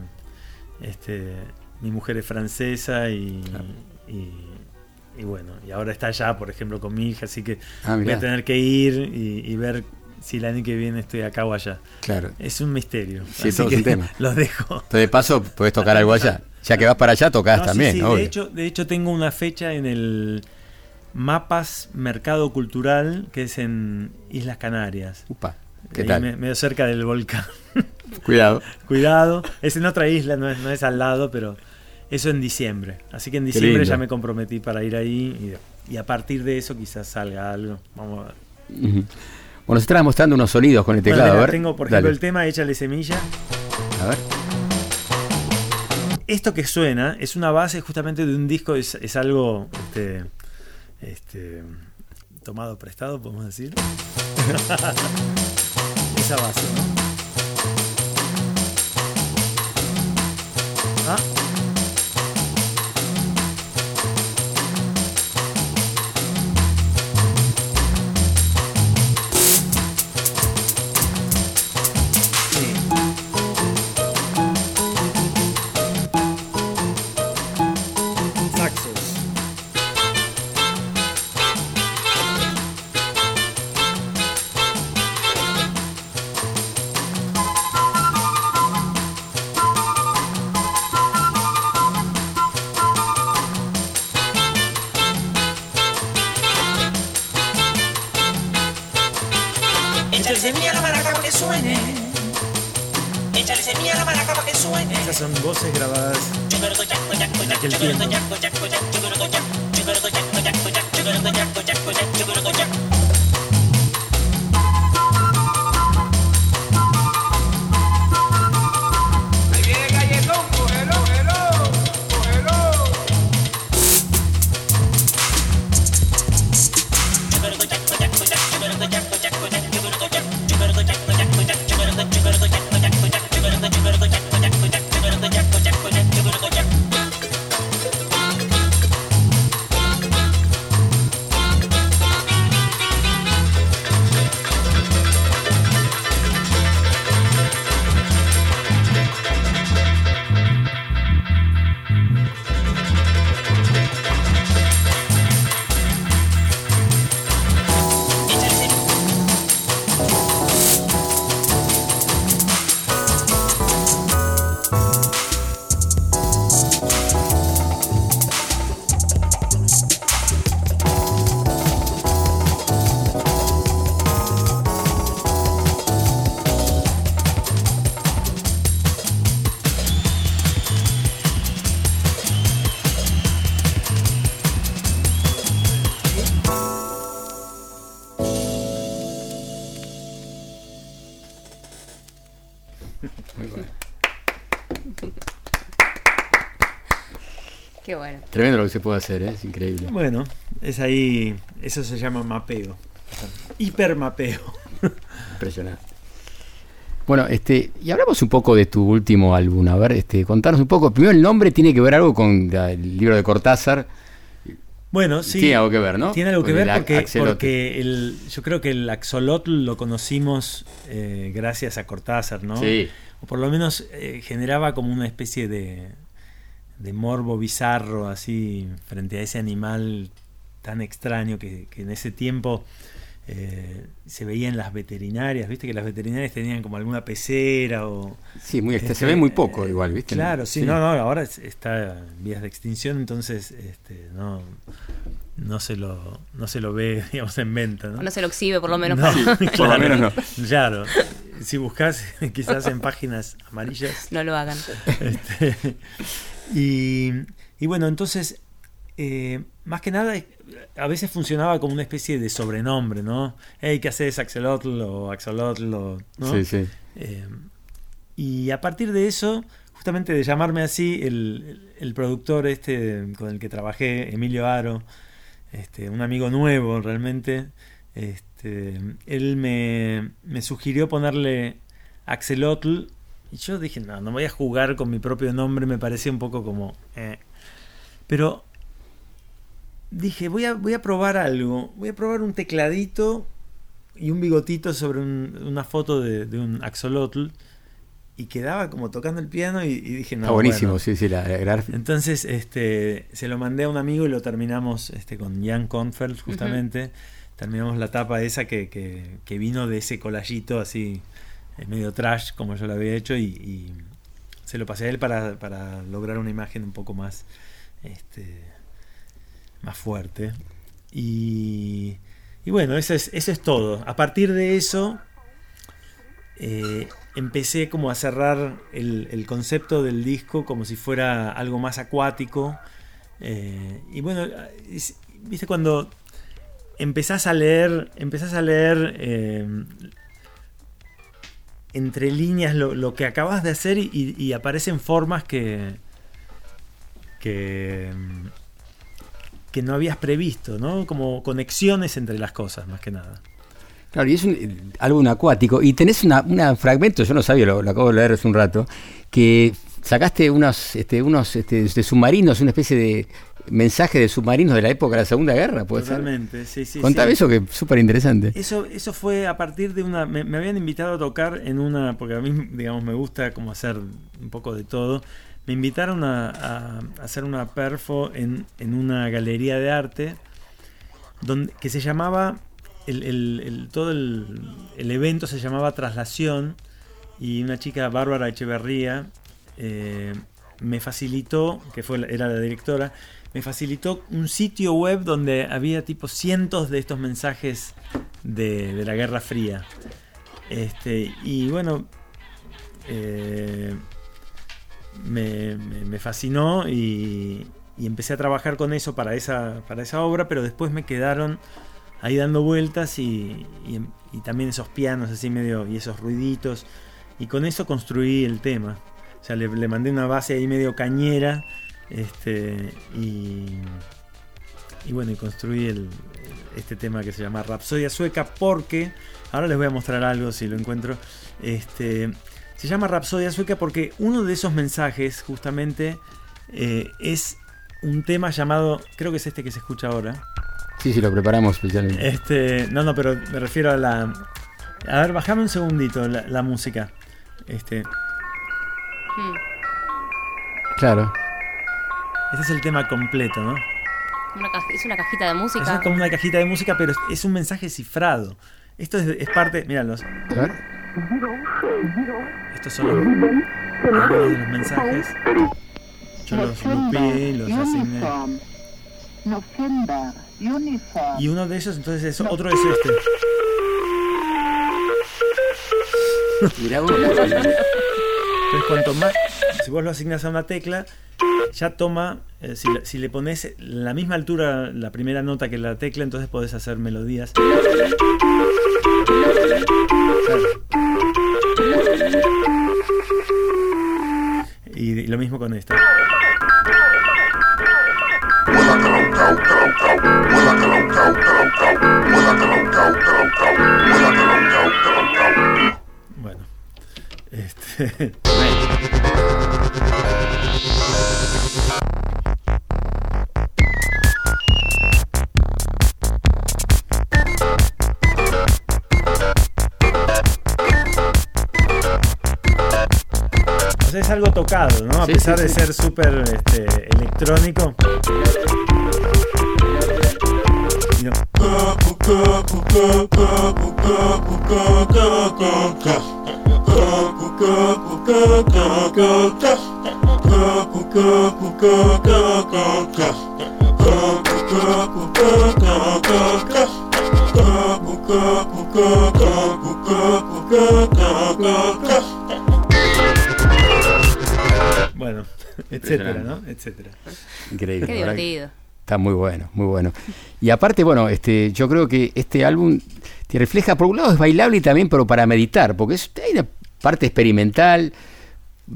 este, mi mujer es francesa y, y, y bueno, y ahora está allá, por ejemplo, con mi hija, así que Ah, voy a tener que ir y, y ver si el año que viene estoy acá o allá. Claro. Es un misterio. Sí, así todo que tema. *laughs* Los dejo. Entonces, de paso, podés tocar algo allá. Ya que vas para allá, tocas No, sí, también, sí, obvio. De hecho, de hecho, tengo una fecha en el Mapas Mercado Cultural, que es en Islas Canarias. Upa, ¿qué tal? me- medio cerca del volcán. *laughs* Cuidado. Cuidado. Es en otra isla, no es, no es al lado, pero eso en diciembre. Así que en diciembre ya me comprometí para ir ahí y, y a partir de eso quizás salga algo. Vamos a ver. Bueno, se estaba mostrando unos sonidos con el Bueno, teclado. mira, a ver. tengo, por Dale. ejemplo, el tema Échale Semilla. A ver. esto que suena es una base justamente de un disco, es, es algo este, este, tomado prestado, podemos decir. *laughs* Esa base, ¿no? Ah. Tremendo lo que se puede hacer, ¿eh? es increíble. Bueno, es ahí, eso se llama mapeo. Hipermapeo. Impresionante. Bueno, este, y hablamos un poco de tu último álbum. A ver, este, contanos un poco. Primero, el nombre tiene que ver algo con la- el libro de Cortázar. Bueno, sí. Tiene algo que ver, ¿no? Tiene algo que ver porque, porque el, yo creo que el axolotl lo conocimos eh, gracias a Cortázar, ¿no? Sí. O por lo menos eh, generaba como una especie de, de morbo bizarro así frente a ese animal tan extraño que, que en ese tiempo eh, se veía en las veterinarias, viste que las veterinarias tenían como alguna pecera o... Sí, muy, este, se Este, ve muy poco igual, ¿viste? Claro, sí, no, no, ahora es- está en vías de extinción, entonces este, no, no, se lo, no se lo ve, *laughs* digamos, en venta. ¿no? Se lo exhibe, por lo menos. No, para- *laughs* por lo claro, menos no. Claro, si buscas *laughs* quizás en páginas amarillas. No lo hagan. Este, y, y bueno, entonces, eh, más que nada, a veces funcionaba como una especie de sobrenombre, ¿no? Hey, ¿qué haces, Axolotl o Axolotl? O, ¿no? Sí, sí. Eh, y a partir de eso, justamente de llamarme así, el, el productor este con el que trabajé, Emilio Aro, este, un amigo nuevo realmente, este, él me, me sugirió ponerle Axelotl. Y yo dije, no, no voy a jugar con mi propio nombre, me parecía un poco como... eh. Pero dije, voy a, voy a probar algo, voy a probar un tecladito y un bigotito sobre un- una foto de, de un axolotl y quedaba como tocando el piano y, y dije, no, Está buenísimo, bueno. sí, sí, la, la Entonces, este, se lo mandé a un amigo y lo terminamos este, con Jan Confeld, justamente. Terminamos la tapa esa que, que, que vino de ese collagito así, medio trash, como yo lo había hecho, y, se lo pasé a él para, para lograr una imagen un poco más, este, más fuerte. Y, y bueno, eso es, eso es todo. A partir de eso, eh, empecé como a cerrar el, el concepto del disco como si fuera algo más acuático. Eh, y bueno, es- viste cuando empezás a leer, empezás a leer eh, entre líneas lo, lo que acabas de hacer y, aparecen formas que, que, que no habías previsto, ¿no? Como conexiones entre las cosas, más que nada. Claro, y es un eh, álbum acuático. Y tenés una fragmento, yo no sabía, lo, lo acabo de leer hace un rato, que sacaste unos, este, unos este, de submarinos, una especie de mensaje de submarinos de la época de la Segunda Guerra, ¿puede ser? Totalmente, sí, sí. Contame sí. eso que es súper interesante. Eso, eso fue a partir de una. Me, me habían invitado a tocar en una. Porque a mí, digamos, me gusta como hacer un poco de todo. Me invitaron a, a hacer una perfo en, en una galería de arte donde, que se llamaba. El, el- el- todo el, el evento se llamaba Traslación. Y una chica, Bárbara Echeverría, eh, me facilitó, que fue era la directora, me facilitó un sitio web donde había tipo cientos de estos mensajes de, la Guerra Fría. Este, y bueno, eh, me, fascinó y, empecé a trabajar con eso para esa, para esa obra, pero después me quedaron ahí dando vueltas y, y- y también esos pianos así medio y esos ruiditos. Y con eso construí el tema. O sea, le, le mandé una base ahí medio cañera. Este, y, y bueno, y construí el, este tema que se llama Rapsodia Sueca porque, ahora les voy a mostrar algo si lo encuentro, este, se llama Rapsodia Sueca porque uno de esos mensajes justamente eh, es un tema llamado, creo que es este que se escucha ahora. Sí, sí, lo preparamos especialmente. Este, no, no, pero me refiero a la... A ver, bajame un segundito la, la música. Este, Hmm. Claro. Este es el tema completo, ¿no? Una caj- es una cajita de música. Eso es como una cajita de música, pero es, un mensaje cifrado. Esto es, es parte. Míralos. Estos son los, algunos de los mensajes. Yo los lupeé, los asigné. Y uno de ellos, entonces, es, otro es este. Mirá vos. Entonces, cuanto más. Si vos lo asignas a una tecla, ya toma. eh, si, le- pones la misma altura la primera nota que la tecla, entonces podés hacer melodías. Y, y lo mismo con esto. Bueno. Este. O sea, es algo tocado, ¿no? A Sí, pesar sí, de sí. ser súper este, electrónico. No- Bueno, *laughs* etcétera, ¿no? Etcétera. Increíble. Qué divertido. Está muy bueno, muy bueno. Y aparte, bueno, este, yo creo que este álbum te refleja, por un lado es bailable y también, pero para meditar, porque es, hay una parte experimental,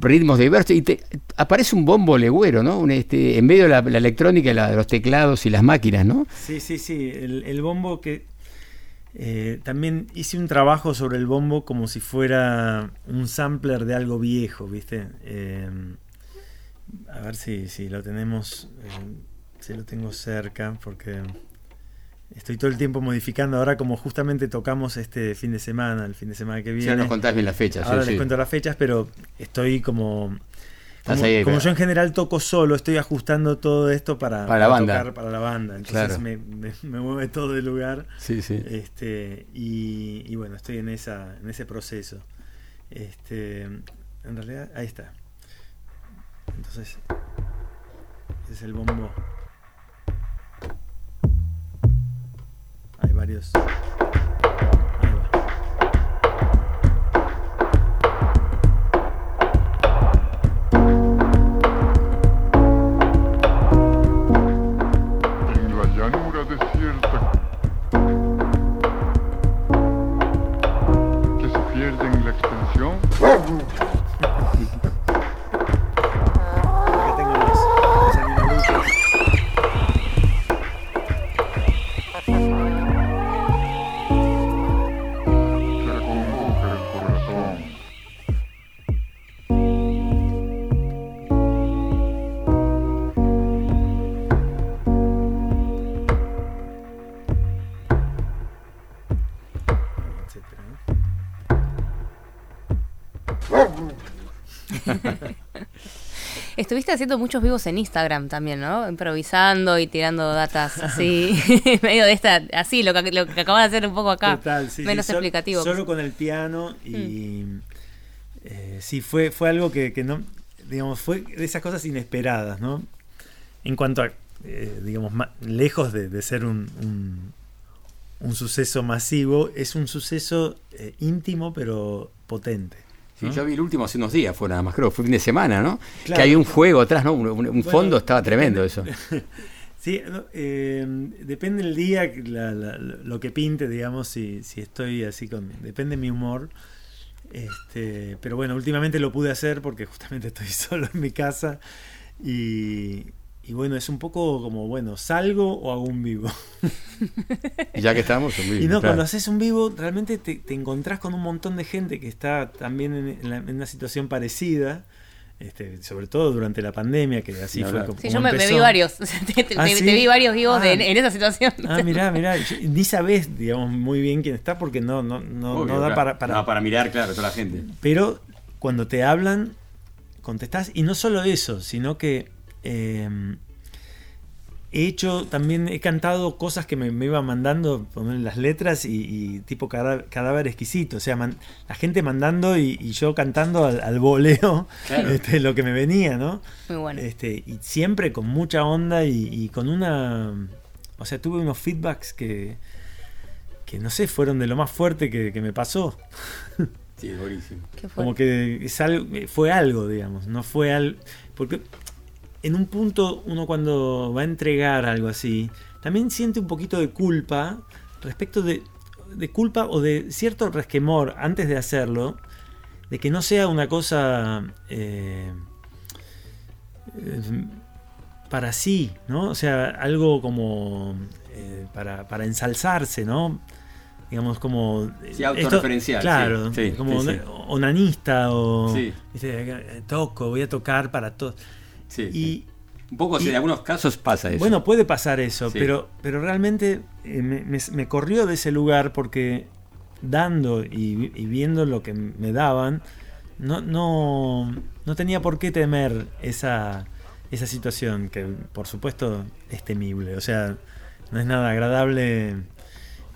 ritmos diversos, y te, aparece un bombo legüero, ¿no? Un, este, en medio de la, la electrónica, la- los teclados y las máquinas, ¿no? Sí, sí, sí. El, el bombo que. eh, también hice un trabajo sobre el bombo como si fuera un sampler de algo viejo, ¿viste? Eh, a ver si, si lo tenemos. eh, si lo tengo cerca, porque estoy todo el tiempo modificando. Ahora, como justamente tocamos este fin de semana, el fin de semana que viene. Ya nos contás bien las fechas. Ahora sí, les sí. cuento las fechas, pero estoy como. Como, ahí, como pero- yo en general toco solo, estoy ajustando todo esto para, Para la banda. tocar para la banda. Entonces Claro. me, me- me mueve todo de lugar. Sí, sí. Este, y, y bueno, estoy en esa, en ese proceso. Este, en realidad, ahí está. Entonces, ese es el bombo. Hay varios. Estuviste haciendo muchos vivos en Instagram también, ¿no? Improvisando y tirando datas así, *laughs* *laughs* medio de esta, así, lo que, lo que acabas de hacer un poco acá. Total, sí, sí, menos sol- explicativo. Solo con el piano y eh, sí, fue, fue algo que, que no, digamos, fue de esas cosas inesperadas, ¿no? En cuanto a, eh, digamos, ma- lejos de, de ser un, un, un suceso masivo, es un suceso eh, íntimo pero potente. Sí, yo vi el último hace unos días, fue nada más, creo, fue fin de semana, ¿no? Claro. Que hay un fuego atrás, ¿no? Un, un- un Bueno, fondo, estaba tremendo eso. *laughs* Sí, eh, depende el día, la- la- lo que pinte, digamos, si, si estoy así con... Depende de mi humor. Este, pero bueno, últimamente lo pude hacer porque justamente estoy *laughs* solo en mi casa. Y, y bueno, es un poco como, bueno, ¿salgo o hago un vivo? *laughs* Y ya que estamos, un vivo, Y no, claro. cuando haces un vivo, realmente te, te encontrás con un montón de gente que está también en, en la- en una situación parecida. Este, sobre todo durante la pandemia, que así fue como, Sí, como yo me, me vi varios. *laughs* Te, te- ¿Ah, te- sí? te vi varios vivos de- Ah. en, en esa situación. Ah, mirá, mirá, yo- ni sabés, digamos, muy bien quién está porque no, no, no, Obvio, no da claro. para, para- No, para mirar, claro, toda la gente. Pero cuando te hablan, contestás. Y no solo eso, sino que eh, he hecho también, he cantado cosas que me, me iban mandando, poner las letras y, y tipo cada- cadáver exquisito. O sea, man- la gente mandando y, y yo cantando al, al voleo Claro. este, lo que me venía, ¿no? Muy bueno. Este, y siempre con mucha onda y, y con una. O sea, tuve unos feedbacks que. que no sé, fueron de lo más fuerte que, que me pasó. Sí, buenísimo. Qué fuerte. Como que es algo, fue algo, digamos. No fue algo. Porque en un punto, uno cuando va a entregar algo así, también siente un poquito de culpa respecto de. de culpa o de cierto resquemor antes de hacerlo. De que no sea una cosa. eh, eh, para sí, ¿no? O sea, algo como eh, para, para ensalzarse, ¿no? Digamos, como. Sí, esto- autorreferencial, Claro, sí, sí, como sí, sí. onanista o. Sí. Eh, Toco, voy a tocar para todo. Sí, y, sí. Un poco, sí, y- en algunos casos pasa eso. Bueno, puede pasar eso, Sí. pero, pero realmente eh, me, me- me corrió de ese lugar porque dando y, y viendo lo que me daban, no, no, no tenía por qué temer esa, esa situación, que por supuesto es temible. O sea, no es nada agradable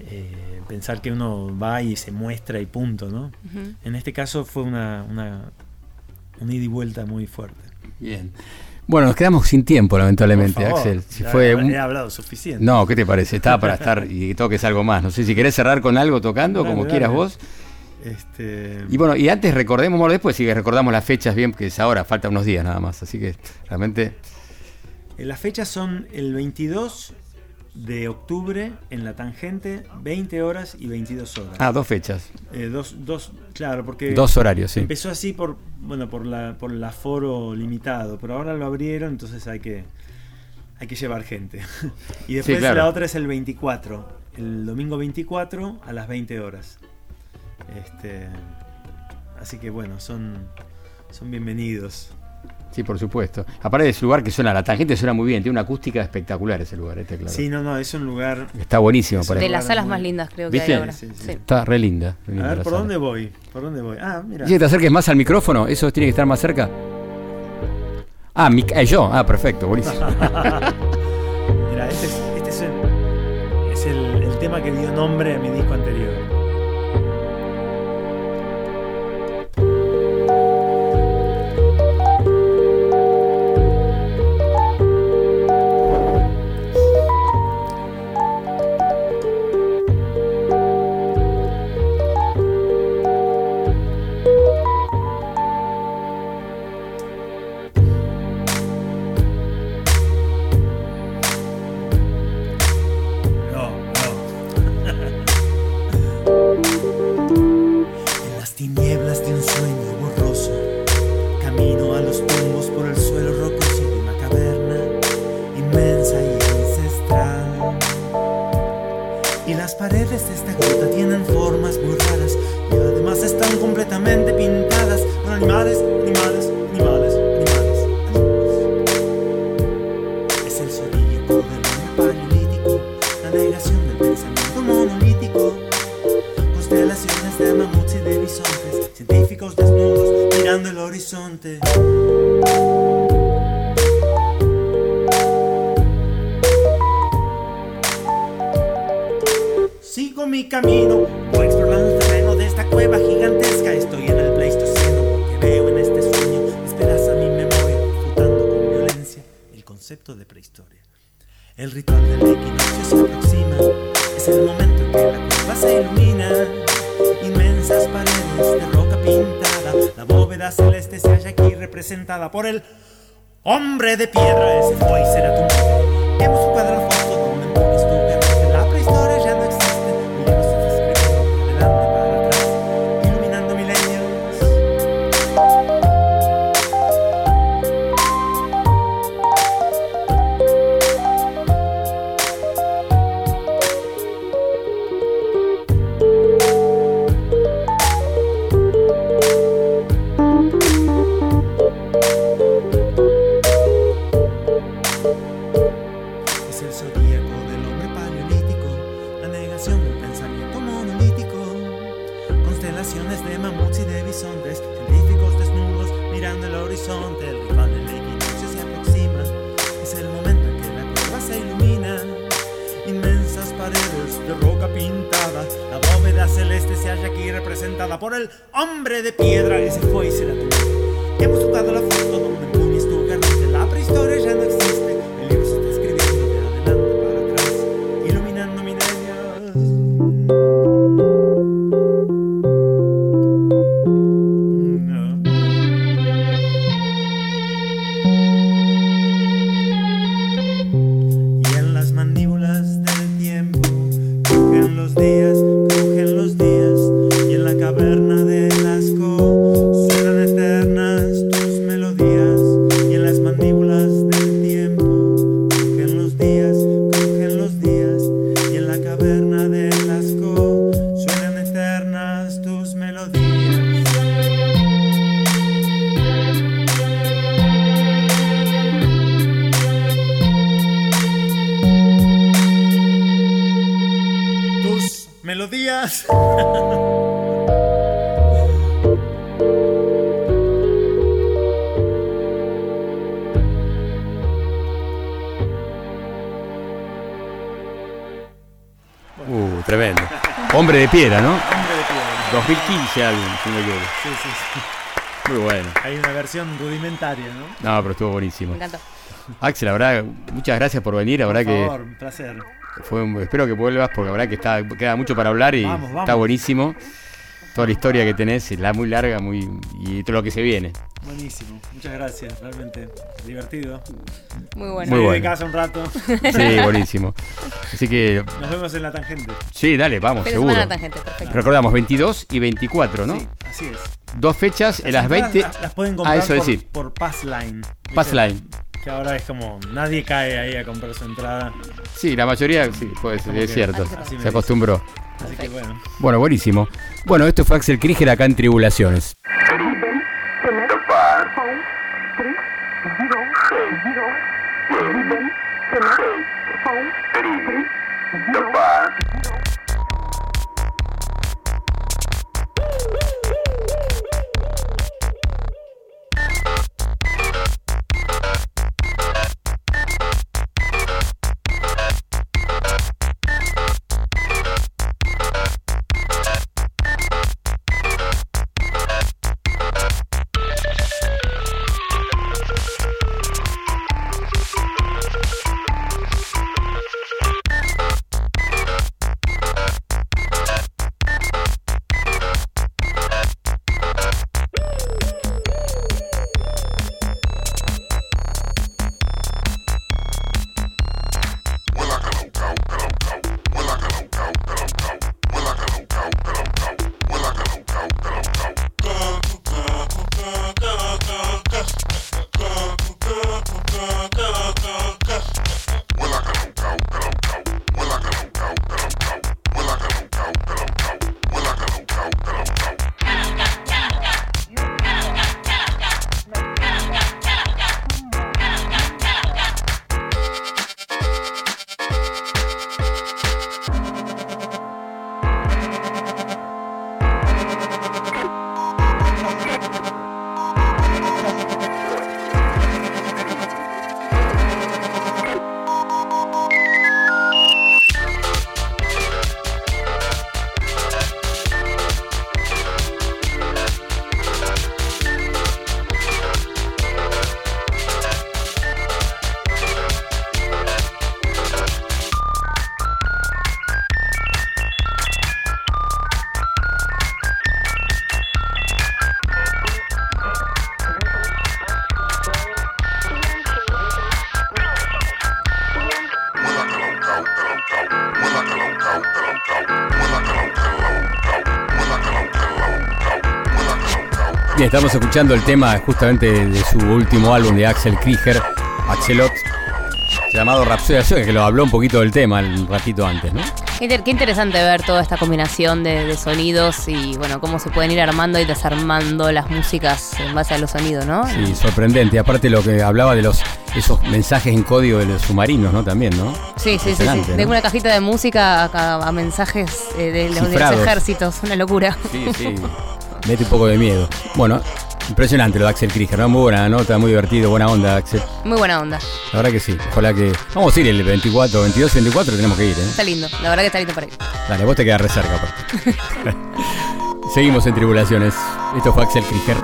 eh, pensar que uno va y se muestra y punto, ¿no? En este caso fue una, una, un ida y vuelta muy fuerte. Bien. Bueno, nos quedamos sin tiempo, lamentablemente, favor, Axel. Si ya fue he un- hablado suficiente. No, ¿qué te parece? Estaba para estar *laughs* y que toques algo más. No sé si querés cerrar con algo tocando, Dale, como dale. quieras vos. Este, Y bueno, y antes recordemos, bueno, después sí que recordamos las fechas bien, que es ahora, falta unos días nada más. Así que realmente. Eh, Las fechas son el 22 de octubre en la tangente, 20 horas y 22 horas. Ah, dos fechas. Eh, dos, dos, claro, porque Dos horarios, sí. empezó así por, bueno, por la, por el aforo limitado, pero ahora lo abrieron, entonces hay que, hay que llevar gente. *laughs* y después claro. la otra es el 24, el domingo 24 a las 20 horas. Este, así que bueno, son, son bienvenidos. Sí, por supuesto. Aparte de ese lugar que suena, la tangente suena muy bien, tiene una acústica espectacular ese lugar, este, claro. Sí, no, no, es un lugar. Está buenísimo para De las salas muy- más lindas, creo que ¿Viste? hay ahora. Sí, sí, Sí. Está re linda. re A ver, la ¿por sala. dónde voy? ¿Por dónde voy? Ah, mira. ¿Quieres que te acerques más al micrófono? ¿Eso tiene que estar más cerca? Ah, mi, eh, yo. Ah, perfecto, buenísimo. *laughs* Mira, este es, este es, el, es el- el tema que dio nombre a mi disco anterior. Camino, voy explorando el terreno de esta cueva gigantesca. Estoy en el Pleistoceno porque veo en este sueño despedazar mi memoria, disfrutando con violencia el concepto de prehistoria. El ritual del equinoccio se aproxima, es el momento en que la cueva se ilumina. Inmensas paredes de roca pintada, la bóveda celeste se halla aquí representada por el hombre de piedra. Ese fue y será tu nombre. Hemos jugado hombre de piedra. Ese fue y será tu nombre. Hemos jugado la piedra, ¿no? Hombre de piedra. 2015 álbum, si no me equivoco. Sí, sí, sí. Muy bueno. Hay una versión rudimentaria, ¿no? No, pero estuvo buenísimo. Me encantó. Axel, la verdad, muchas gracias por venir. La verdad Por que favor, un placer. fue un- espero que vuelvas porque la verdad que está, queda mucho para hablar y Vamos, vamos. está buenísimo. Toda la historia que tenés, la muy larga, muy y todo lo que se viene. Buenísimo. Muchas gracias. Realmente divertido. Muy bueno. Muy bueno. de casa un rato. Sí, buenísimo. Así que Nos vemos en la tangente. sí, dale, vamos, de seguro. semana tangente, perfecto. Recordamos 22 y 24, ¿no? Sí, así es. Dos fechas en las entradas 20. Las, las pueden Ah, comprar eso por, decir. por Passline. Passline. Que ahora es como nadie cae ahí a comprar su entrada. Sí, la mayoría, sí, Como es que cierto. Se acostumbró. Así que bueno. Bueno, buenísimo. Bueno, esto fue Axel Krieger acá en Tribulaciones. telefoon 3 0 0 7 telefoon 3 0 estamos escuchando el tema justamente de su último álbum de Axel Krieger, Axelot, llamado Rapsodia Soul, que lo habló un poquito del tema un ratito antes, ¿no? Qué, inter- qué interesante ver toda esta combinación de, de sonidos y bueno, cómo se pueden ir armando y desarmando las músicas en base a los sonidos, ¿no? Sí, sorprendente. Aparte lo que hablaba de los esos mensajes en código de los submarinos, ¿no? También, ¿no? Sí, sí, sí, De ¿no? una cajita de música a, a mensajes eh, de, los, de los ejércitos, una locura. Sí, sí. *laughs* Mete un poco de miedo. Bueno, impresionante lo de Axel Krieger, ¿no? Muy buena nota, muy divertido, buena onda, Axel. Muy buena onda. La verdad que sí. Ojalá que. Vamos a ir el 24, 22, 24, tenemos que ir, ¿eh? Está lindo, la verdad que está lindo para ir. Dale, vos te quedas re cerca, aparte. *laughs* Seguimos en tribulaciones. Esto fue Axel Krieger.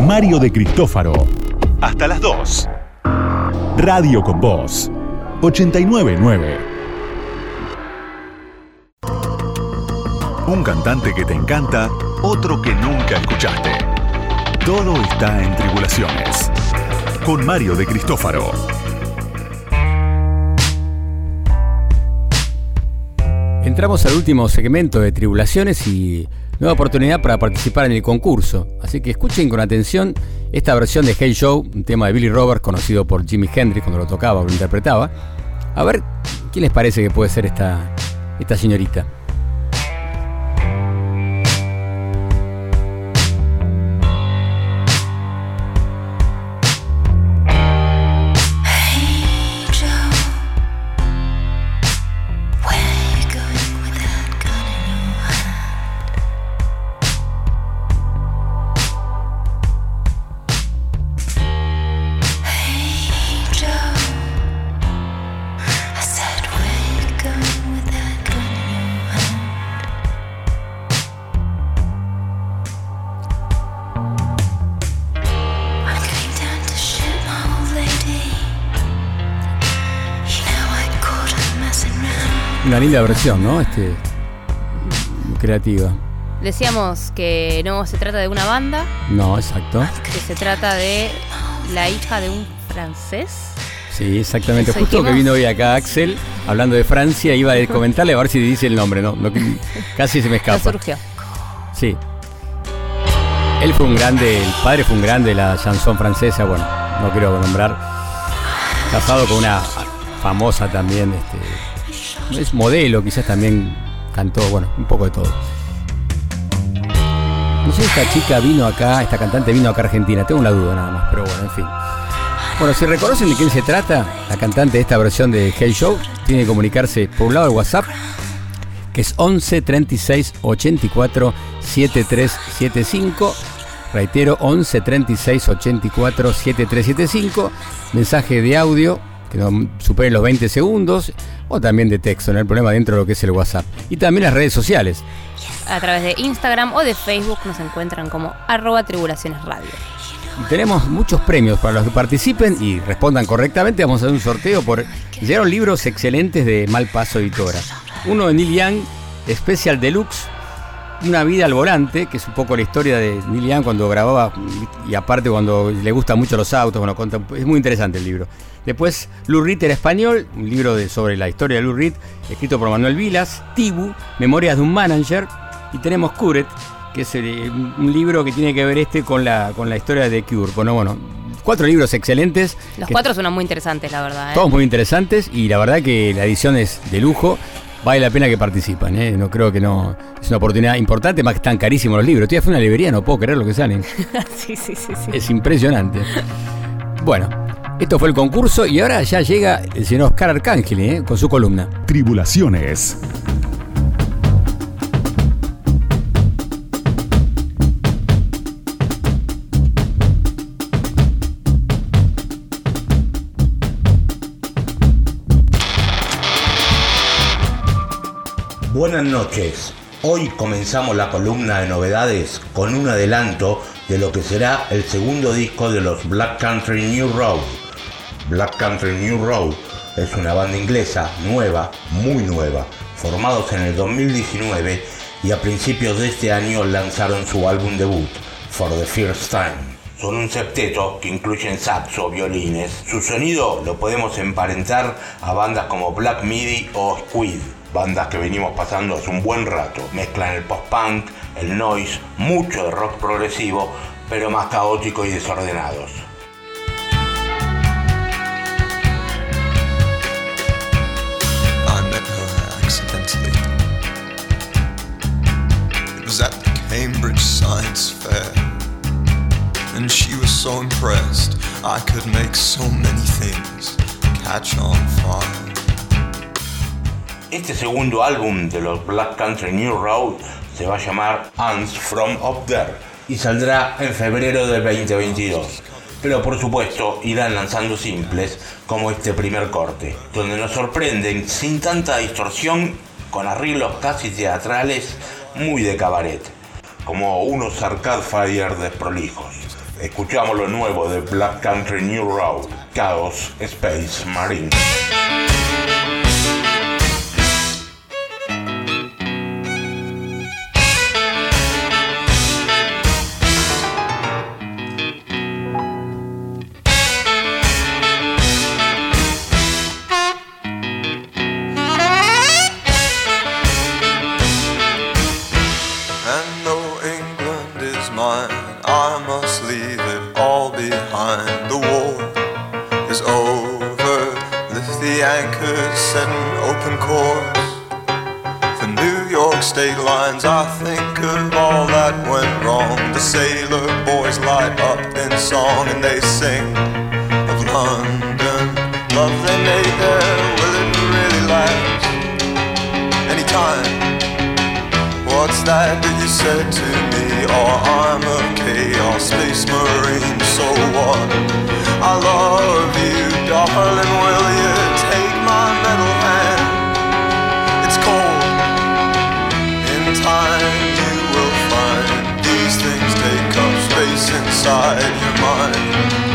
Mario de Cristófaro. Hasta las 2. Radio con Voz. 899. Un cantante que te encanta, otro que nunca escuchaste. Todo está en Tribulaciones. Con Mario de Cristófaro. Entramos al último segmento de Tribulaciones y nueva oportunidad para participar en el concurso. Así que escuchen con atención esta versión de Hey Show, un tema de Billy Roberts conocido por Jimi Hendrix cuando lo tocaba o lo interpretaba. A ver, ¿quién les parece que puede ser esta, esta señorita? Linda versión, ¿no? Este, creativa. Decíamos que no se trata de una banda, No, exacto. que se trata de la hija de un francés. Sí, exactamente. Justo que vino hoy acá Axel, hablando de Francia, iba a comentarle a ver si dice el nombre, ¿no? *laughs* casi se me No escapa. surgió. Sí. Él fue un grande, el padre fue un grande de la chanson francesa, bueno, no quiero nombrar. Casado con una famosa también, este, es modelo, quizás también cantó, bueno, un poco de todo. No sé si esta chica vino acá, esta cantante vino acá a Argentina, tengo una duda nada más, pero bueno, en fin. Bueno, si reconocen de quién se trata, la cantante de esta versión de Hey Show, tiene que comunicarse por un lado al WhatsApp, que es 11 36 84 7375. Reitero, 11 36 84 7375. Mensaje de audio que no supere los 20 segundos o también de texto, no hay problema dentro de lo que es el WhatsApp. Y también las redes sociales. A través de Instagram o de Facebook nos encuentran como arroba tribulaciones radio. Tenemos muchos premios para los que participen y respondan correctamente. Vamos a hacer un sorteo por. Llegaron libros excelentes de Malpaso Editora. Uno de Neil Young, Special Deluxe, Una vida al volante, que es un poco la historia de Neil Young cuando grababa y aparte cuando le gustan mucho los autos. Bueno, cuenta- es muy interesante el libro. Después, Lou Reed en español, un libro de, sobre la historia de Lou Reed, escrito por Manuel Vilas. Tibu, Memorias de un Manager. Y tenemos Curet, que es eh, un libro que tiene que ver este con la, con la historia de Cure. Bueno, bueno, cuatro libros excelentes. Los cuatro suenan muy interesantes, la verdad. ¿eh? todos muy interesantes y la verdad que la edición es de lujo. Vale la pena que participan, ¿eh? no creo que no. Es una oportunidad importante, más que están carísimos los libros. Estoy fue una librería, no puedo creer lo que salen. *laughs* sí, sí, sí, sí. Es impresionante. Bueno, esto fue el concurso y ahora ya llega el señor Oscar Arcángel ¿eh? con su columna. Tribulaciones. Buenas noches. Hoy comenzamos la columna de novedades con un adelanto de lo que será el segundo disco de los Black Country New Road. Black Country New Road es una banda inglesa nueva, muy nueva, formados en el 2019 y a principios de este año lanzaron su álbum debut, For the First Time. Son un septeto que incluyen saxo, violines. Su sonido lo podemos emparentar a bandas como Black Midi o Squid, bandas que venimos pasando hace un buen rato. Mezclan el post-punk, el noise, mucho de rock progresivo, pero más caótico y desordenados. And she was so impressed I could make so many things catch on fire. Este segundo álbum de los Black Country New Road se va a llamar Ants From Up There y saldrá en febrero del 2022. Pero por supuesto irán lanzando simples como este primer corte, donde nos sorprenden sin tanta distorsión con arreglos casi teatrales muy de cabaret, como unos Arcade Fire desprolijos. Escuchamos lo nuevo de Black Country New Road, Chaos Space Marine. That you said to me? Oh, I'm a chaos space marine, so what? I love you, darling, will you take my metal hand? It's cold. In time you will find these things take up space inside your mind.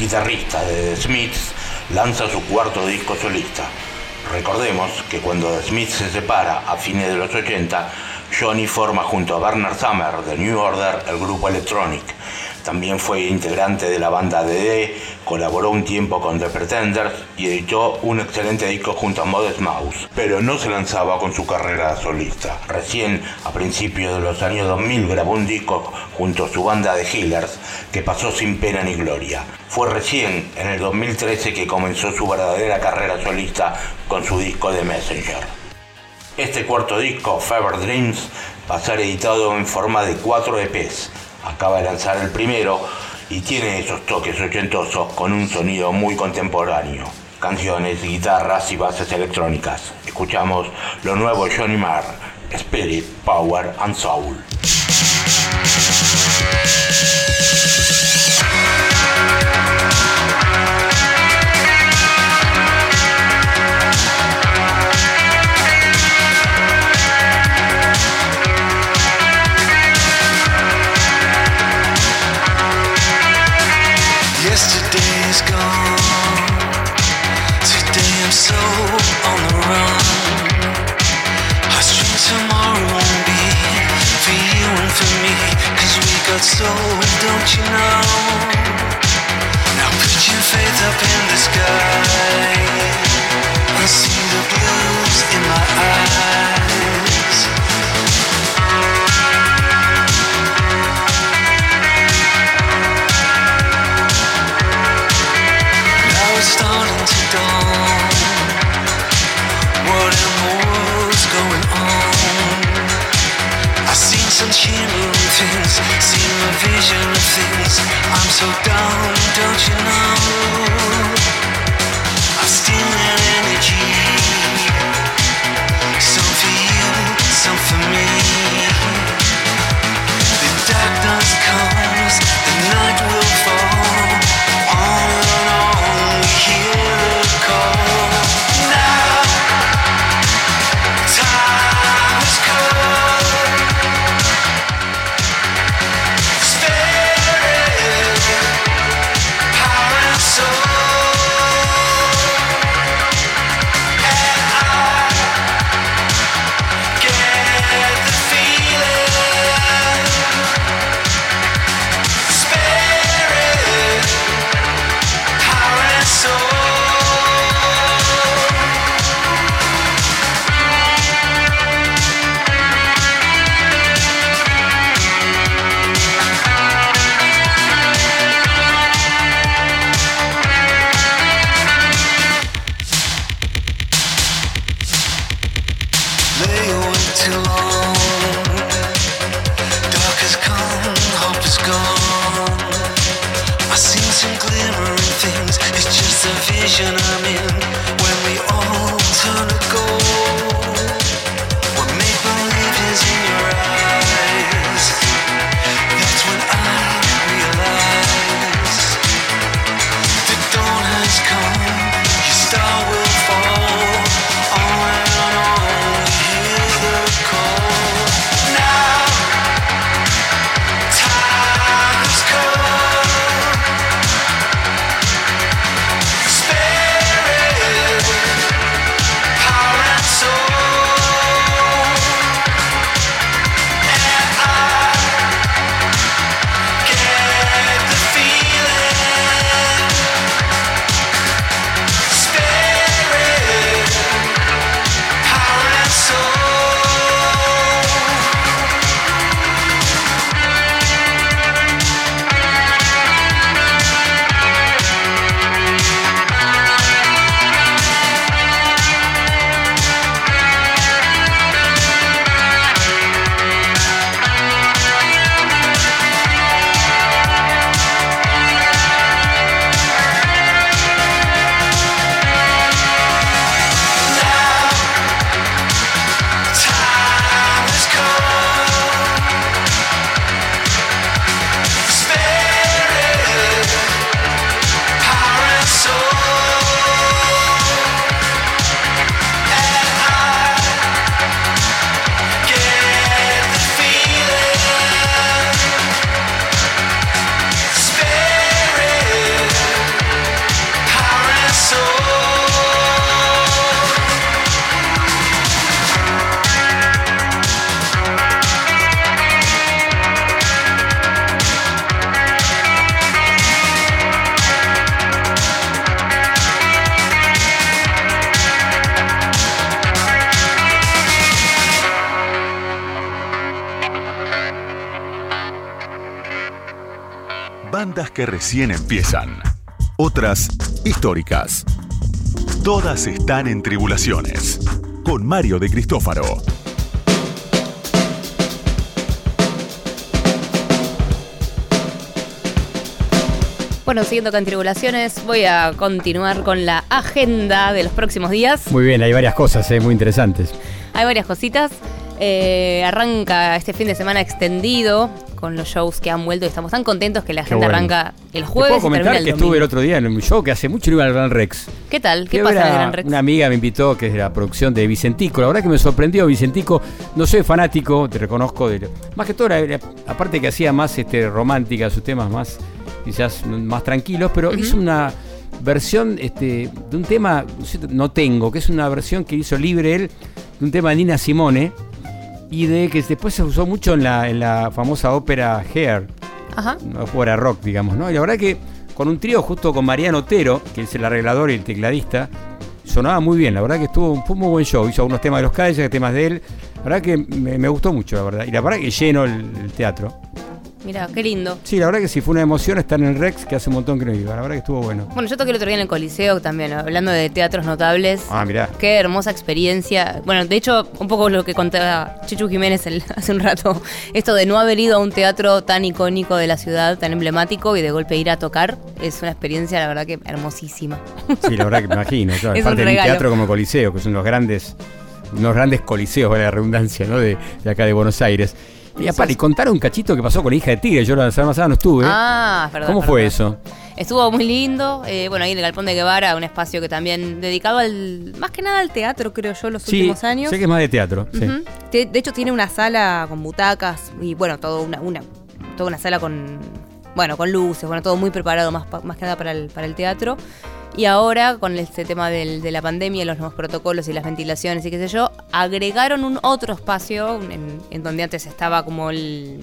Guitarrista de The Smiths, lanza su cuarto disco solista. Recordemos que cuando The Smiths se separa a fines de los 80, Johnny forma junto a Bernard Summer de New Order el grupo Electronic. También fue integrante de la banda DD, colaboró un tiempo con The Pretenders y editó un excelente disco junto a Modest Mouse, pero no se lanzaba con su carrera solista. Recién, a principios de los años 2000, grabó un disco junto a su banda de Healers que pasó sin pena ni gloria. Fue recién, en el 2013, que comenzó su verdadera carrera solista con su disco de Messenger. Este cuarto disco, Fever Dreams, va a ser editado en forma de 4 EPs. Acaba de lanzar el primero y tiene esos toques ochentosos con un sonido muy contemporáneo. Canciones, guitarras y bases electrónicas. Escuchamos lo nuevo Johnny Marr, Spirit, Power and Soul. So sold, don't you know? Now put your faith up in the sky. Vision of things. I'm so down, don't you know? I've still that energy. Que recién empiezan. Otras históricas. Todas están en tribulaciones. Con Mario de Cristófaro. Bueno, siguiendo con tribulaciones, voy a continuar con la agenda de los próximos días. Muy bien, hay varias cosas eh, muy interesantes. Hay varias cositas. Eh, arranca este fin de semana extendido con los shows que han vuelto y estamos tan contentos que la bueno. arranca el jueves puedo y comentar el que domingo. estuve el otro día en un show que hace mucho no iba al Gran Rex. ¿Qué tal? ¿Qué pasa en el Gran Rex? Una amiga me invitó, que es de la producción de Vicentico. La verdad que me sorprendió Vicentico. No soy fanático, te reconozco. De, más que todo, aparte que hacía más este, romántica, sus temas más, quizás más tranquilos, pero hizo una versión este, de un tema, no tengo, que es una versión que hizo libre él, de un tema de Nina Simone, y de que después se usó mucho en la, en la famosa ópera Hair, Ajá. fuera rock, digamos, ¿no? Y la verdad que con un trío justo con Mariano Otero, que es el arreglador y el tecladista, sonaba muy bien, la verdad que estuvo, fue un muy buen show, hizo algunos temas de los calles, temas de él, la verdad que me, me gustó mucho, la verdad, y la verdad que lleno el, el teatro. Mira, qué lindo. Sí, la verdad que sí fue una emoción estar en el Rex, que hace un montón que no iba, la verdad que estuvo bueno. Bueno, yo toqué el otro día en el Coliseo también, hablando de teatros notables. Ah, mirá. Qué hermosa experiencia. Bueno, de hecho, un poco lo que contaba Chichu Jiménez el- *laughs* hace un rato, esto de no haber ido a un teatro tan icónico de la ciudad, tan emblemático, y de golpe ir a tocar, es una experiencia, la verdad, que hermosísima. Sí, la verdad que me imagino. *laughs* Claro, Es un aparte de un teatro como Coliseo, que son los grandes, unos grandes coliseos, vale la redundancia, ¿no? De, de acá de Buenos Aires. Y aparte, y contar un cachito que pasó con la hija de Tigre. Yo la semana pasada no estuve. Ah, verdad. ¿Cómo fue eso? Estuvo muy lindo. eh, bueno, ahí en el Galpón de Guevara, un espacio que también dedicado al. más que nada al teatro, creo yo, los Sí, últimos años. sé que es más de teatro. sí. De hecho, tiene una sala con butacas y, bueno, todo una, una, toda una sala con. Bueno, con luces, bueno, todo muy preparado más, más que nada para el, para el teatro. Y ahora, con este tema del- de la pandemia, los nuevos protocolos y las ventilaciones y qué sé yo, agregaron un otro espacio en, en donde antes estaba como el,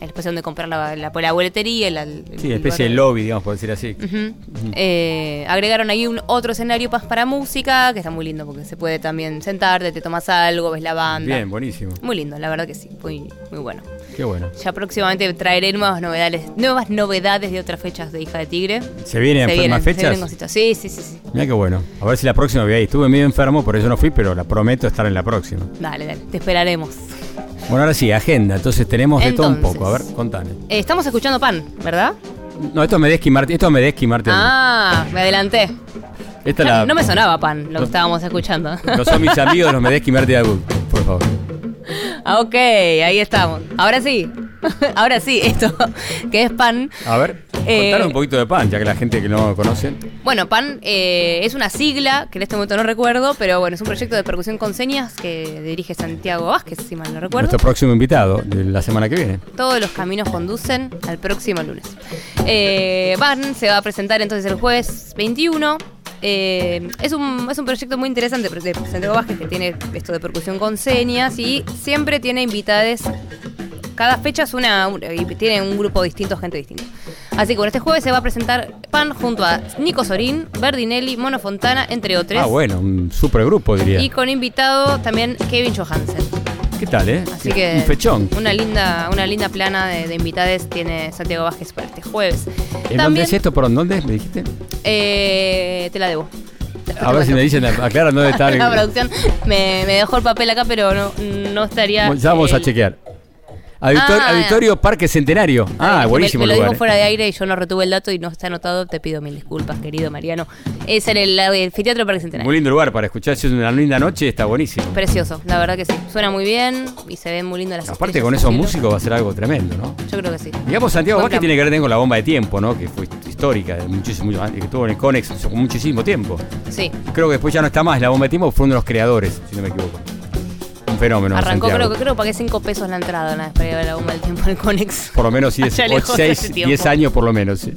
el espacio donde comprar la, la, la boletería. el- el- Sí, especie de lobby, digamos, por decir así. Ujú. Eh, agregaron ahí un otro escenario pas- para música, que está muy lindo porque se puede también sentarte, te tomas algo, ves la banda. Bien, buenísimo. Muy lindo, la verdad que sí, muy, muy bueno. Qué bueno. Ya próximamente traeré nuevas novedades, nuevas novedades de otras fechas de Hija de Tigre. ¿Se vienen más se fechas? vienen cositas. Sí, sí, sí, sí. Mira qué bueno. A ver si la próxima voy ahí. Estuve medio enfermo, por eso no fui, pero la prometo estar en la próxima. Dale, dale, te esperaremos. Bueno, ahora sí, agenda. Entonces tenemos de todo un Entonces. poco. A ver, contame. Eh, estamos escuchando Pan, ¿verdad? No, esto es Medesky Martín. Esto es Medesky Martín. Ah, me adelanté. Esta es la- No me sonaba Pan lo No. que estábamos escuchando. No son mis amigos de los Medesky Martín Agud, por favor. Ah, ok, ahí estamos. Ahora sí. *laughs* Ahora sí, esto que es Pan. A ver, Eh, contanos un poquito de pan, ya que la gente que no conoce. Bueno, PAN eh, es una sigla que en este momento no recuerdo, pero bueno, es un proyecto de percusión con señas que dirige Santiago Vázquez, si mal no recuerdo. Nuestro próximo invitado de la semana que viene. Todos los caminos conducen al próximo lunes. Eh, PAN se va a presentar entonces el jueves 21. Eh, es, un, es un proyecto muy interesante de Santiago Vázquez que tiene esto de percusión con señas y siempre tiene invitades. Cada fecha es una, una- y tiene un grupo distinto, gente distinta. Así que bueno, este jueves se va a presentar PAN junto a Nico Sorín, Berdinelli, Mono Fontana, entre otros. Ah, bueno, un supergrupo diría. Y con invitado también Kevin Johansen. ¿Qué tal, eh? Así que Un fechón. Una linda, una linda plana de, de invitades tiene Santiago Vázquez para este jueves. ¿En dónde es esto? ¿Por dónde? ¿Me dijiste? eh, te la debo. A ver si me dicen, aclaran dónde *laughs* está. La producción me, me dejó el papel acá, pero no, no estaría. Ya vamos a chequear. Auditorio, Ah, Auditorio Parque Centenario. Ah, me- buenísimo Me, lo lugar. eh. fuera de aire y yo no retuve el dato y no está anotado. Te pido mil disculpas, querido Mariano. Es en el, el anfiteatro Parque Centenario. Muy lindo lugar para escuchar. Si es una linda noche, está buenísimo. Precioso, la verdad que sí. Suena muy bien y se ven muy lindas las Aparte, con esos músicos va a ser algo tremendo, ¿no? Yo creo que sí. Digamos, Santiago Vázquez tiene que ver con la bomba de tiempo, ¿no? Que fue histórica, muchísimo, que estuvo en el Conex muchísimo tiempo. Sí. Creo que después ya no está más. La bomba de tiempo fue uno de los creadores, si no me equivoco. Un fenómeno. Arrancó, creo, que creo, pagué 5 pesos la entrada una vez para la bomba del tiempo en el Conex. *laughs* Por lo menos 10, Allá *laughs* lejos de 6, ese tiempo. 10 años por lo menos. sí.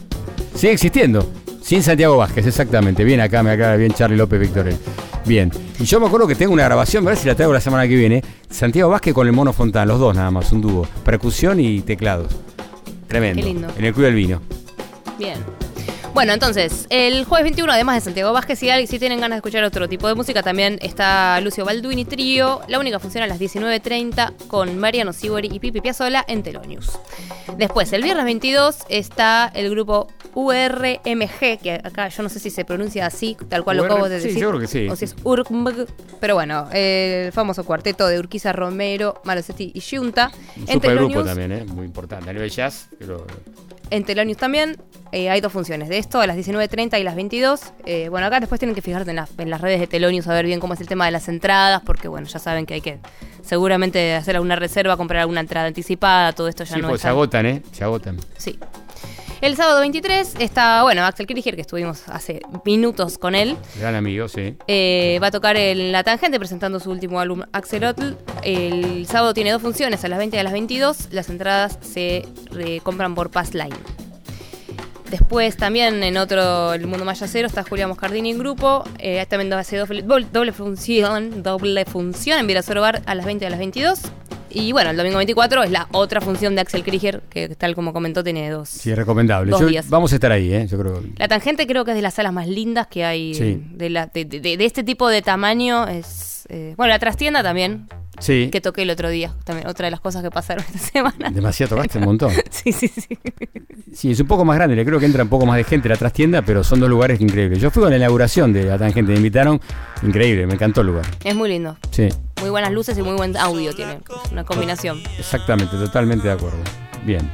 Sigue existiendo. Sin Santiago Vázquez, exactamente. Bien acá, me acaba bien Charlie López Victorel. Bien. Y yo me acuerdo que tengo una grabación, a ver si la traigo la semana que viene. Santiago Vázquez con el Mono Fontán, los dos nada más, un dúo. Percusión y teclados. Tremendo. Qué lindo. En el Club del Vino. Bien. Bueno, entonces, el jueves 21, además de Santiago Vázquez, si, tienen ganas de escuchar otro tipo de música, también está Lucio Balduini Trío. La única función a las 19.30 con Mariano Sibori y Pipi Piazzola en Telonius. Después, el viernes 22 está el grupo URMG, que acá yo no sé si se pronuncia así, tal cual lo acabo de sí, decir. yo creo que sí. O si es URMG. Pero bueno, el famoso cuarteto de Urquiza Romero, Malosetti y Junta. Un supergrupo también, ¿eh? Muy importante. A nivel jazz, pero En Telonius también eh, hay dos funciones de esto, a las 19.30 y las 22. Eh, bueno, acá después tienen que fijarse en, las- en las redes de Telonius a ver bien cómo es el tema de las entradas, porque bueno, ya saben que hay que seguramente hacer alguna reserva, comprar alguna entrada anticipada, todo esto ya sí, no pues es se tan- agotan, ¿eh? Se agotan. Sí. El sábado 23 está, bueno, Axel Kirchner, que estuvimos hace minutos con él. Gran amigo, sí. Eh, va a tocar en La Tangente presentando su último álbum Axelotl. El sábado tiene dos funciones, a las 20 y a las 22. Las entradas se eh, compran por Passline. Después también en otro, el mundo mayacero, está Julia Moscardini en grupo. Eh, también va a ser doble, doble- doble función, doble función en Virasoro Bar a las 20 y a las 22. Y bueno, el domingo 24 es la otra función de Axel Krieger, que tal como comentó tiene dos. Sí, es recomendable. Dos Yo- días. vamos a estar ahí, ¿eh? Yo creo. La tangente creo que es de las salas más lindas que hay Sí. de, la- de, de- de este tipo de tamaño. Es eh, Bueno, la trastienda también, Sí. que toqué el otro día. También otra de las cosas que pasaron *laughs* esta semana. Demasiado tocaste un montón. *laughs* sí, sí, sí. Sí, es un poco más grande, le creo que entra un poco más de gente a la trastienda, pero son dos lugares increíbles. Yo fui con la inauguración de la tangente, me invitaron, increíble, me encantó el lugar. Es muy lindo. Sí, Muy buenas luces y muy buen audio tiene. Una combinación. exactamente, totalmente de acuerdo. Bien.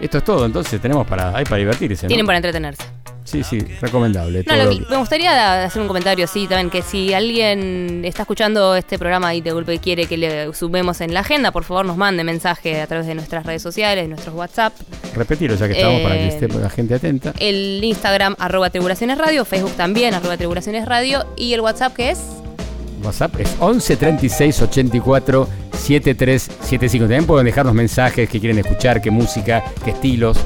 Esto es todo, entonces tenemos para, hay para divertirse, ¿no? Tienen para entretenerse. Sí, sí, recomendable. No, lo que- me gustaría hacer un comentario así también, que si alguien está escuchando este programa y de golpe quiere que le sumemos en la agenda, por favor nos mande mensaje a través de nuestras redes sociales, nuestros WhatsApp. Repetirlo ya que estamos para que Eh, esté la gente atenta. El Instagram, arroba tribulaciones radio, Facebook también, arroba tribulaciones radio, y el WhatsApp que es... WhatsApp es 11 36 84 7375. También pueden dejarnos mensajes que quieren escuchar, qué música, qué estilos.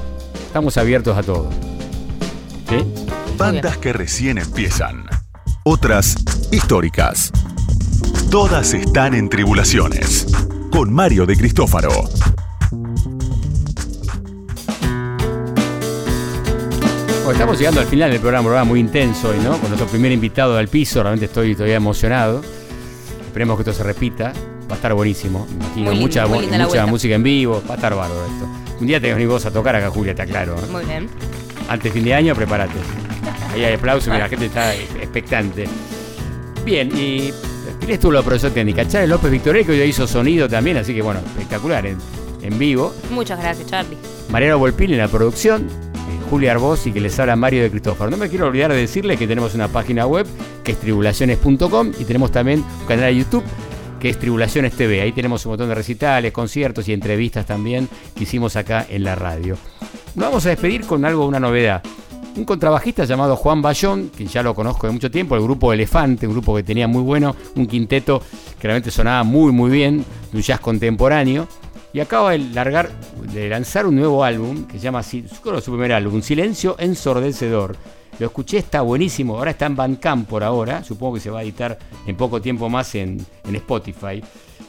Estamos abiertos a todo. ¿Sí? Bandas que recién empiezan. Otras históricas. Todas están en tribulaciones. Con Mario de Cristófaro. Estamos llegando al final del programa, programa muy intenso hoy, ¿no? Con nuestro primer invitado al piso, realmente estoy todavía emocionado. Esperemos que esto se repita. Va a estar buenísimo. imagino. Muy mucha muy mucha música en vivo. Va a estar bárbaro esto. Un día que venir vos a tocar acá, Julia, está claro. ¿eh? Muy bien. Antes fin de año, prepárate. Ahí hay aplausos, mira, la gente está expectante. Bien, y ¿quién estuvo la profesora técnica? Chávez López Victoria, que hoy hizo sonido también, así que bueno, espectacular en, en vivo. Muchas gracias, Charlie. Mariano Volpín en la producción, eh, Julia Arbós y que les habla Mario de Cristóforo. No me quiero olvidar de decirles que tenemos una página web que es tribulaciones.com y tenemos también un canal de YouTube que es Tribulaciones TV. Ahí tenemos un montón de recitales, conciertos y entrevistas también que hicimos acá en la radio. Nos vamos a despedir con algo, una novedad. Un contrabajista llamado Juan Bayón, que ya lo conozco de mucho tiempo, el grupo Elefante, un grupo que tenía muy bueno, un quinteto que realmente sonaba muy muy bien, de un jazz contemporáneo. Y acaba de largar, de lanzar un nuevo álbum que se llama su primer álbum, Silencio Ensordecedor. Lo escuché, está buenísimo. Ahora está en Bandcamp por ahora. Supongo que se va a editar en poco tiempo más en, Spotify.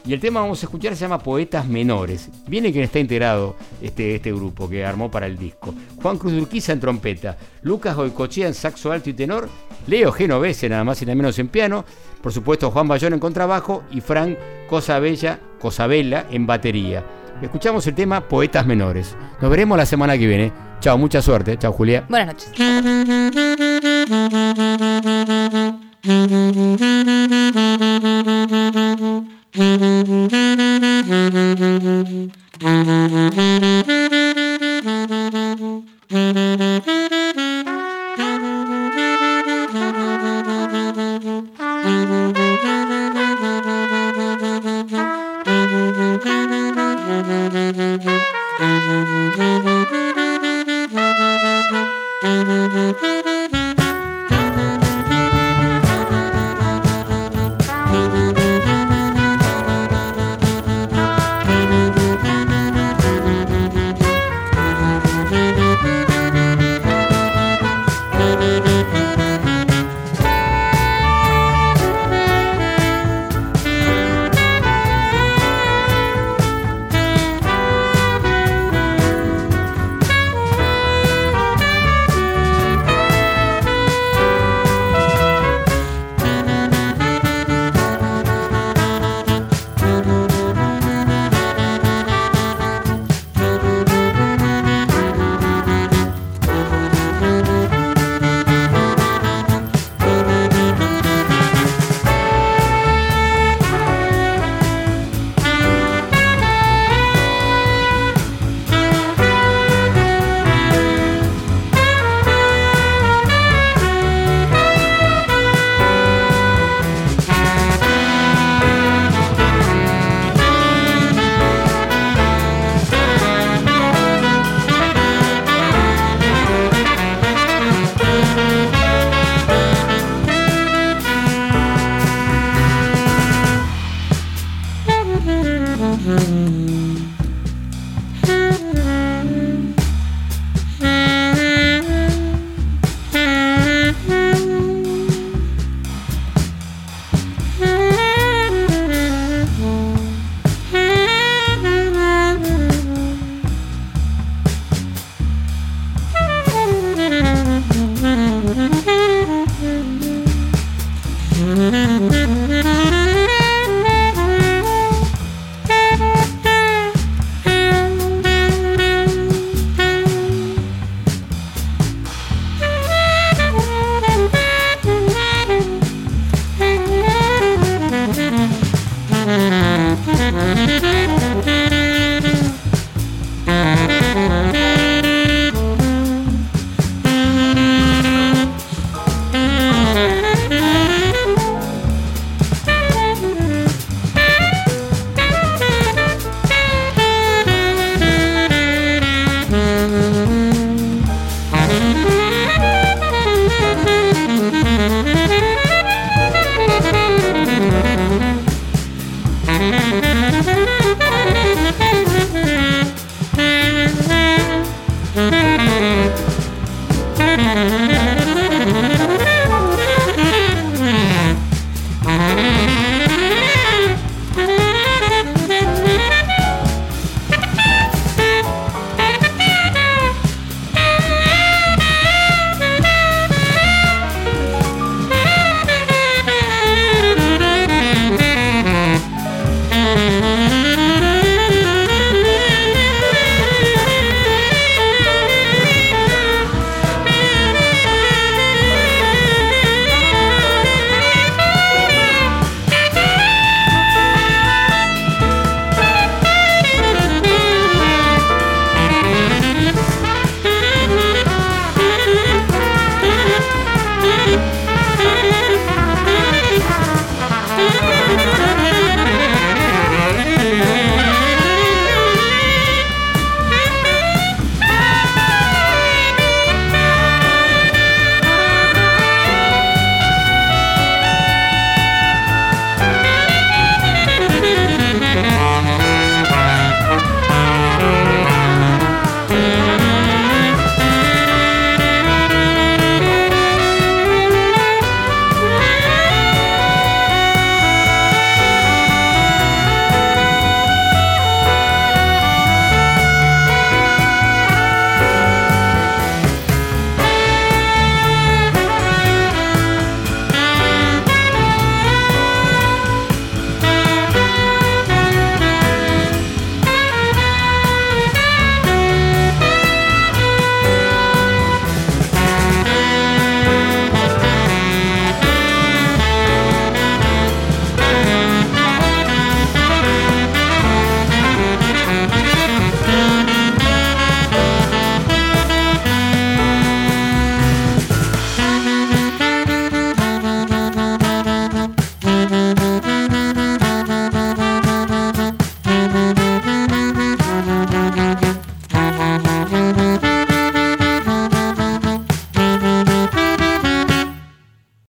Y el tema que vamos a escuchar se llama Poetas Menores. Viene quien está integrado este, este grupo que armó para el disco. Juan Cruz Urquiza en trompeta, Lucas Goicochea en saxo alto y tenor, Leo Genovese nada más y nada menos en piano, por supuesto Juan Bayón en contrabajo y Frank Cosa Bella, Cosa Bella en batería. Escuchamos el tema Poetas Menores. Nos veremos la semana que viene. Chao, mucha suerte. Chao, Julia. Buenas noches.